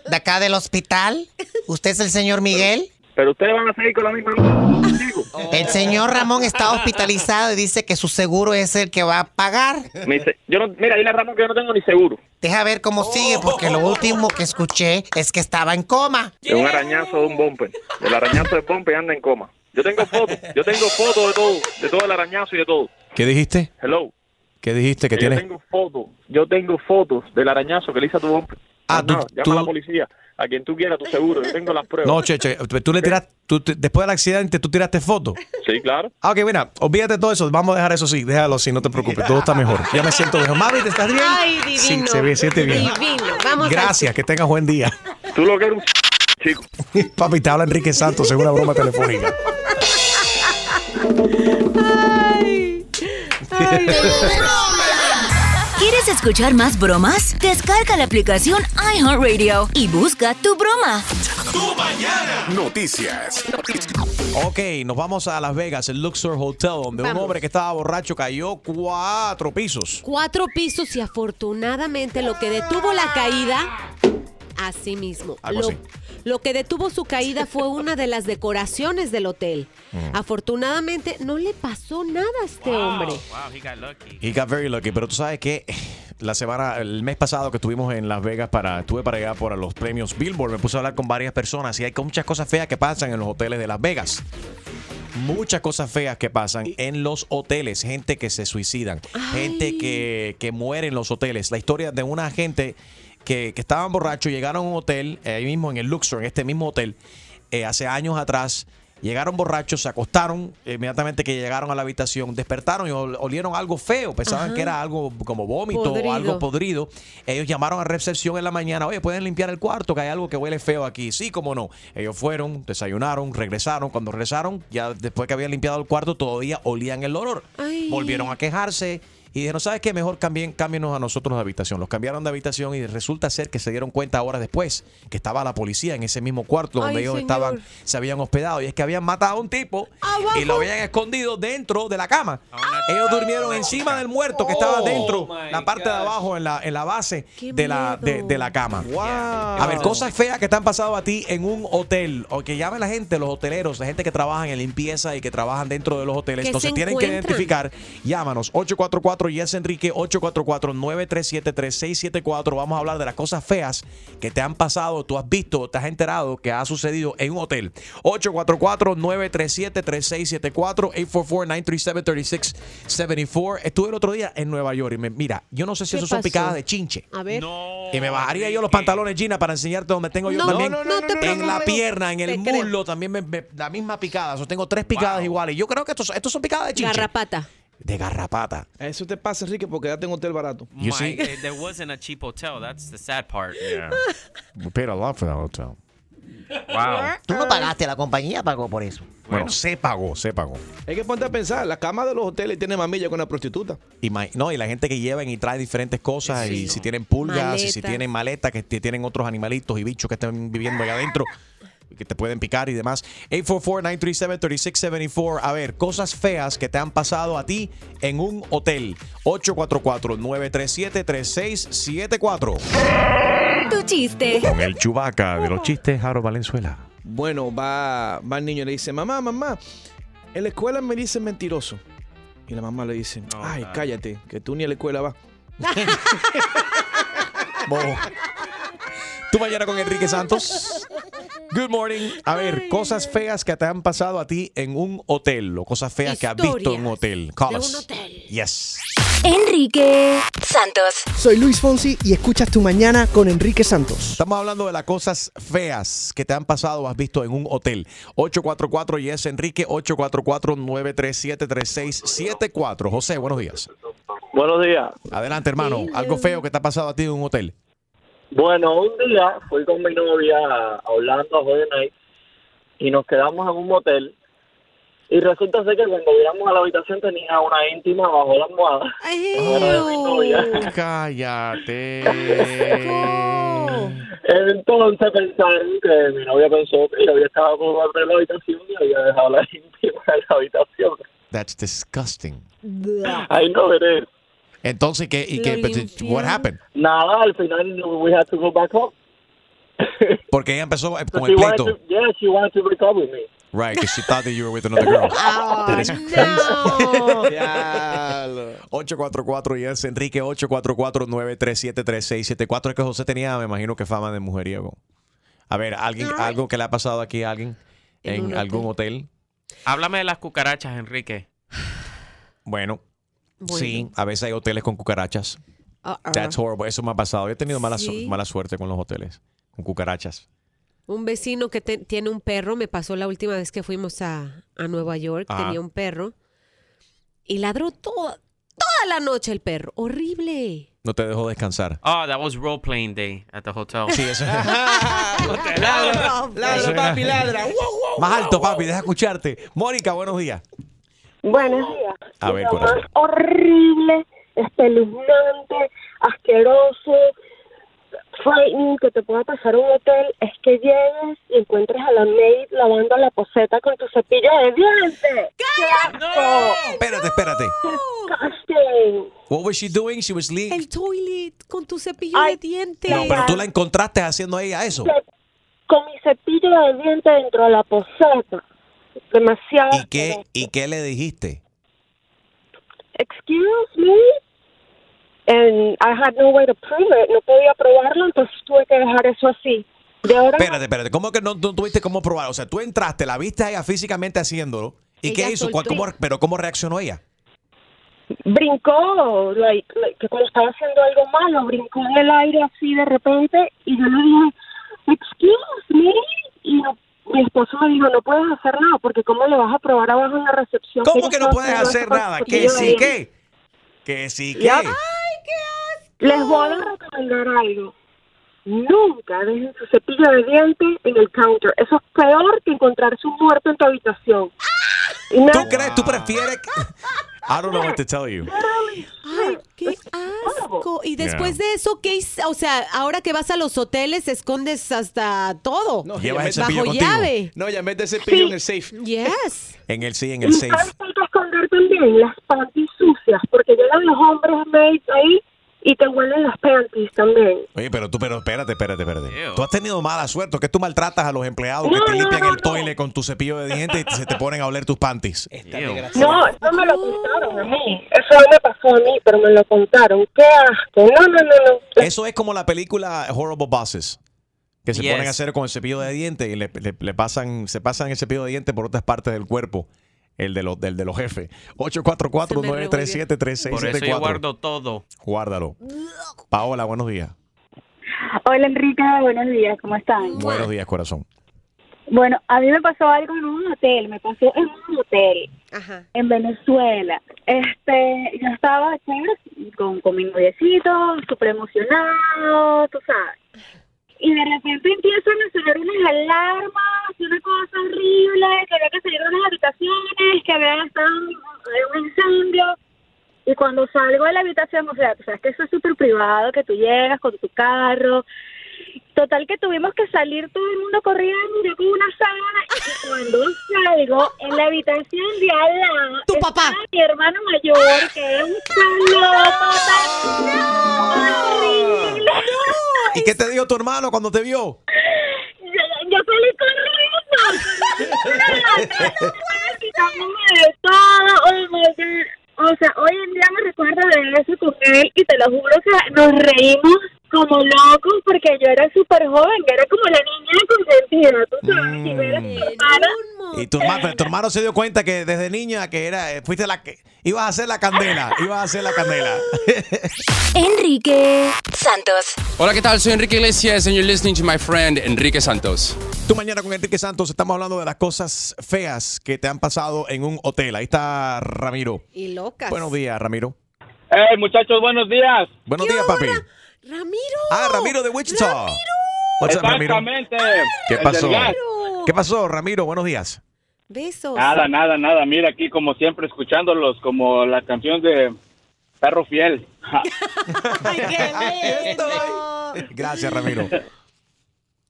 de acá del hospital. ¿Usted es el señor Miguel? Pero ustedes van a seguir con la misma. El señor Ramón está hospitalizado y dice que su seguro es el que va a pagar. Me dice, yo no, mira, dile a Ramón que yo no tengo ni seguro. Deja ver cómo sigue, porque lo último que escuché es que estaba en coma. Es un arañazo de un bumper. El arañazo del bumper anda en coma. Yo tengo fotos, yo tengo fotos de todo, de todo el arañazo y de todo. ¿Qué dijiste? Hello. ¿Qué dijiste que yo tienes? tengo fotos, yo tengo fotos del arañazo que le hice a tu bumper. Ah, tú- No, llama tú- a la policía, a quien tú quieras, tu seguro, yo tengo las pruebas. No, Cheche, tú le tiraste, tú te- después del accidente, tú tiraste fotos. Sí, claro. Ah, ok, mira, olvídate de todo eso. Vamos a dejar eso así, déjalo así, no te preocupes, todo está mejor. Ya me siento mejor. Mami, ¿te estás bien? Ay, divino. Sí, se ve, siente bien. Divino. Vamos a- Gracias, que tengas buen día. Tú lo que eres un chico. Papi, te habla Enrique Santos en una broma telefónica. ¿Quieres escuchar más bromas? Descarga la aplicación iHeartRadio y busca tu broma. Noticias. Ok, nos vamos a Las Vegas, el Luxor Hotel, donde un hombre que estaba borracho cayó cuatro pisos. Cuatro pisos y afortunadamente lo que detuvo la caída, así mismo. Algo Lo, así. lo que detuvo su caída fue una de las decoraciones del hotel. Mm. Afortunadamente no le pasó nada a este hombre. He got very lucky, pero tú sabes que la semana, el mes pasado que estuvimos en Las Vegas para, estuve para allá por los premios Billboard, me puse a hablar con varias personas y hay muchas cosas feas que pasan en los hoteles de Las Vegas. Muchas cosas feas que pasan en los hoteles, gente que se suicidan, gente que, que muere en los hoteles. La historia de una gente que, que estaban borrachos, llegaron a un hotel, eh, ahí mismo en el Luxor, en este mismo hotel, eh, hace años atrás. Llegaron borrachos, se acostaron, eh, inmediatamente que llegaron a la habitación, despertaron y ol- olieron algo feo, pensaban Ajá. que era algo como vómito Podrido. o algo podrido. Ellos llamaron a recepción en la mañana, oye, pueden limpiar el cuarto, que hay algo que huele feo aquí. Sí, cómo no. Ellos fueron, desayunaron, regresaron. Cuando regresaron, ya después que habían limpiado el cuarto, todavía olían el olor. Ay. Volvieron a quejarse. Y dijeron, ¿sabes qué? Mejor cambien, cámbienos a nosotros de habitación. Los cambiaron de habitación y resulta ser que se dieron cuenta horas después que estaba la policía en ese mismo cuarto donde Ay, ellos señor. estaban, se habían hospedado. Y es que habían matado a un tipo y lo habían escondido dentro de la cama. Ellos durmieron encima del muerto que estaba Oh, dentro, la parte de abajo, en la, en la base de la, de, de la cama. Wow. A ver, cosas feas que te han pasado a ti en un hotel. O que llame la gente, los hoteleros, la gente que trabajan en limpieza y que trabajan dentro de los hoteles. ¿Qué Entonces tienen que identificar. Llámanos 844 Yes Enrique 844 937 3674. Vamos a hablar de las cosas feas que te han pasado, tú has visto, te has enterado que ha sucedido en un hotel. 844 937 3674 844 937 3674. Estuve el otro día en Nueva York y me, mira, yo no sé si ¿Qué eso son picadas de chinche. A ver. Y me bajaría yo los pantalones Gina para enseñarte donde tengo yo No, también. no, no, no te en la pierna, en el creo. muslo, también me- me- la misma picada. Yo tengo tres picadas iguales. Yo creo que estos, estos son picadas de chinche. Garrapata. De garrapata. Eso te pasa, Enrique, porque quédate en un hotel barato. You see? eh, there wasn't a cheap hotel. That's the sad part. We paid a lot for that hotel. Wow. Tú no pagaste, la compañía pagó por eso. Bueno, se pagó, se pagó. Hay que ponte a pensar, la cama de los hoteles tiene mamilla con la prostituta. Y, ma- no, y la gente que llevan y trae diferentes cosas, y si tienen pulgas, y si Maleta. tienen maletas, que t- tienen otros animalitos y bichos que están viviendo allá adentro, que te pueden picar y demás. 844-937-3674. A ver, cosas feas que te han pasado a ti en un hotel. 844-937-3674. Tu chiste. Con el chubaca de los chistes, Jaro Valenzuela. Bueno, va, va el niño y le dice, mamá, mamá, en la escuela me dicen mentiroso. Y la mamá le dice, ay, cállate, que tú ni a la escuela vas. Tú mañana con Enrique Santos. Good morning. A ver, cosas feas que te han pasado a ti en un hotel o cosas feas que has visto en un hotel. Call us. Yes. Enrique Santos. Soy Luis Fonsi y escuchas Tu Mañana con Enrique Santos. Estamos hablando de las cosas feas que te han pasado o has visto en un hotel. 844 Yes Enrique 844-937-3674. José, buenos días. Buenos días. Adelante, hermano. Algo feo que te ha pasado a ti en un hotel. Bueno, un día fui con mi novia a Orlando a Joder Night y nos quedamos en un motel. Y resulta ser que cuando llegamos a la habitación tenía una íntima bajo la almohada. De mi novia. Cállate. Entonces pensaron que mi novia pensó que yo había estado por de la habitación y había dejado la íntima en la habitación. That's disgusting. I know it is. Entonces, ¿qué? ¿Y qué? But, what happened? Nada, al final we had to go back home. Porque ella empezó eh, con el pleito. to, yeah, she wanted to break up with me. Right, because she thought that you were with another girl. That is crazy. 844 yes Enrique 844-937-3674 es que José tenía, me imagino que fama de mujeriego. A ver, alguien algo que le ha pasado aquí a alguien en, un algún hotel. Háblame de las cucarachas, Enrique. Bueno, Bueno. sí, a veces hay hoteles con cucarachas. Uh-uh. That's horrible. Eso me ha pasado. Yo he tenido mala, su- mala suerte con los hoteles, con cucarachas. Un vecino que tiene un perro, me pasó la última vez que fuimos a, a Nueva York, Ajá. tenía un perro y ladró toda, toda la noche el perro. Horrible. No te dejo descansar. Oh, that was role playing day at the hotel. Sí, eso ladra, ladra, papi, ladra. Más alto, papi, deja escucharte. Mónica, buenos días. Buenos días. A ver, corazón. más horrible, espeluznante, asqueroso, frightening que te pueda pasar un hotel es que llegues y encuentres a la maid lavando la poseta con tu cepillo de dientes. ¡Qué asco! Espérate, espérate. Disgusting. What was she doing? She was leaving. El toilet con tu cepillo de dientes. No, pero tú la encontraste haciendo ella eso. Con mi cepillo de dientes dentro de la poseta. Demasiado. ¿Y qué, ¿Y qué le dijiste? Excuse me. And I had no way to prove it. No podía probarlo, entonces tuve que dejar eso así. De ahora Espérate, espérate. ¿Cómo que no, no tuviste cómo probar? O sea, tú entraste, la viste a ella físicamente haciéndolo. ¿Y Ella qué hizo? soltó. ¿Cómo- pero ¿cómo reaccionó ella? brincó, like, like, que como estaba haciendo algo malo, brincó en el aire así de repente y yo le dije, excuse me, y no- mi esposo me dijo, no puedes hacer nada porque cómo le vas a probar abajo en la recepción. ¿Cómo que no puedes hacer nada? su ¿Que cepillo de sí qué? ¿Que sí qué? Ya. Les voy a recomendar algo. Nunca dejen su cepillo de dientes en el counter. Eso es peor que encontrarse un muerto en tu habitación. Y ¿Tú crees? ¿Tú prefieres? que- I don't know what to tell you. Ay, qué asco. Y después Yeah. de eso, ¿qué hice? O sea, ahora que vas a los hoteles, escondes hasta todo. Llevas el cepillo Bajo contigo. llave. No, ya mete ese cepillo en el safe. Yes. En el sí, en el safe. ¿Sabes hay que esconder también las panties sucias, porque llegan los hombres maids ahí y te huelen las panties también. Oye, pero tú, pero espérate, espérate, espérate. Tú has tenido mala suerte, que tú maltratas a los empleados No, que te no, limpian no, el toile con tu cepillo de dientes y se te ponen a oler tus panties. No, eso me lo contaron a mí. Eso no me pasó a mí, pero me lo contaron. ¡Qué asco! No, no, no, no. Eso es como la película Horrible Bosses. Que se Yes. ponen a hacer con el cepillo de dientes y le, le- le pasan, se pasan el cepillo de dientes por otras partes del cuerpo. El de los, del de los jefes. 844-937-3674. Por eso yo guardo todo. Guárdalo. Paola, buenos días. Hola Enrique, buenos días, ¿cómo están? Buenos días, corazón. Bueno, a mí me pasó algo en un hotel, me pasó en un hotel en Venezuela. Este, yo estaba chévere con, con mi noviecito, súper emocionado, tú sabes. Y de repente empiezan a sonar unas alarmas, una cosa horrible, que había que salir de unas habitaciones, que había estado un incendio. Y cuando salgo de la habitación, o sea, tú sabes que eso es súper privado, que tú llegas con tu carro. Total que tuvimos que salir todo el mundo corriendo, yo con una sábana. Y cuando salgo, en la habitación de al lado, tu papá, mi hermano mayor, que es un horrible. ¿Y qué te dijo tu hermano cuando te vio? Yo, yo salí corriendo. quitándome de todo. O sea, hoy en día me recuerdo de eso con él y te lo juro que nos reímos como locos porque yo era súper joven, yo era como la niña consentida, tú sabes, y ver a mi hermana. Y tu hermano, pero tu hermano se dio cuenta que desde niña que era, eh, fuiste la que ibas a hacer la candela, ibas a hacer la candela. Enrique Santos. Hola, ¿qué tal? Soy Enrique Iglesias and you're listening to my friend Enrique Santos. Tú mañana con Enrique Santos estamos hablando de las cosas feas que te han pasado en un hotel. Ahí está Ramiro. Y locas. Buenos días, Ramiro. Hey, muchos, buenos días. Buenos días, papi. Ramiro. Ah, Ramiro de Wichita. What's up, Ramiro? Exactamente. ¿Qué pasó? ¿Qué pasó, Ramiro? Buenos días. Besos. Nada, nada, nada. Mira aquí como siempre escuchándolos como la canción de Perro Fiel. Gracias, Ramiro.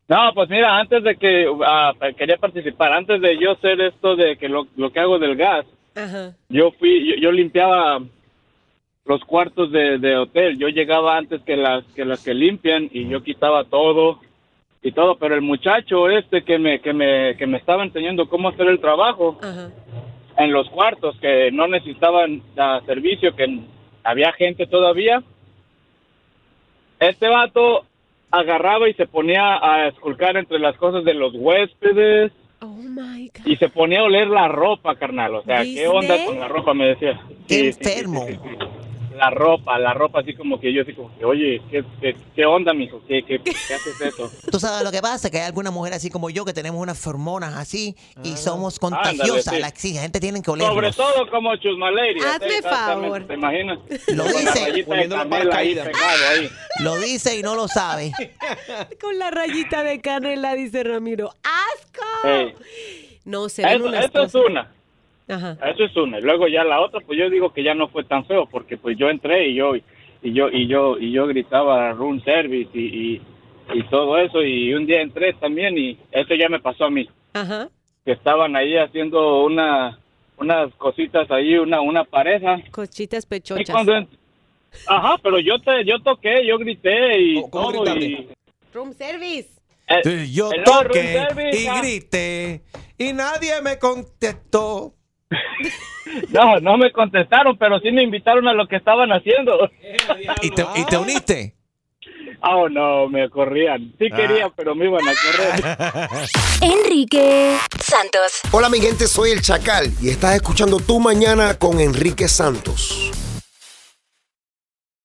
No, pues mira, antes de que ah, quería participar, antes de yo hacer esto de que lo, lo que hago del gas, Ajá. yo fui, yo, yo limpiaba los cuartos de, de hotel. Yo llegaba antes que las que las que limpian y yo quitaba todo y todo. Pero el muchacho este que me que me que me estaba enseñando cómo hacer el trabajo en los cuartos que no necesitaban ah, servicio, que había gente todavía. Este vato agarraba y se ponía a esculcar entre las cosas de los huéspedes. Y se ponía a oler la ropa, carnal. O sea, ¿qué ¿Viste? onda con la ropa? Me decía. Qué Sí, enfermo. sí, sí, sí. La ropa, la ropa así como que yo así como que, oye, ¿qué, qué, qué onda, mijo? ¿Qué, qué, qué haces eso? Tú sabes lo que pasa, que hay algunas mujeres así como yo que tenemos unas hormonas así y somos Ándale, contagiosas. sí. La sí, la gente tiene que Sobre olernos. todo como chusmaleiria. Hazme favor. ¿Te imaginas? Lo Con la dice. la ahí ahí. Lo dice y no lo sabe. Con la rayita de canela, dice Ramiro. ¡Asco! Ey. No, se ven Eso, unas eso es una. Ajá. Eso es una. Y luego ya la otra, pues yo digo que ya no fue tan feo porque pues yo entré y yo y yo y yo y yo gritaba room service y, y, y todo eso y un día entré también y eso ya me pasó a mí. Ajá. Que estaban ahí haciendo una unas cositas ahí, una una pareja. Cochitas Y pechochas. cuando Ajá, pero yo te yo toqué, yo grité y todo y Room service. Eh, Sí, Yo toqué service, y grité y nadie me contestó. No, no me contestaron, pero sí me invitaron a lo que estaban haciendo. ¿Y te, y te uniste? Oh, no, me corrían. Sí Ah. quería, pero me iban a correr. Enrique Santos. Hola mi gente, soy el Chacal y estás escuchando Tu Mañana con Enrique Santos.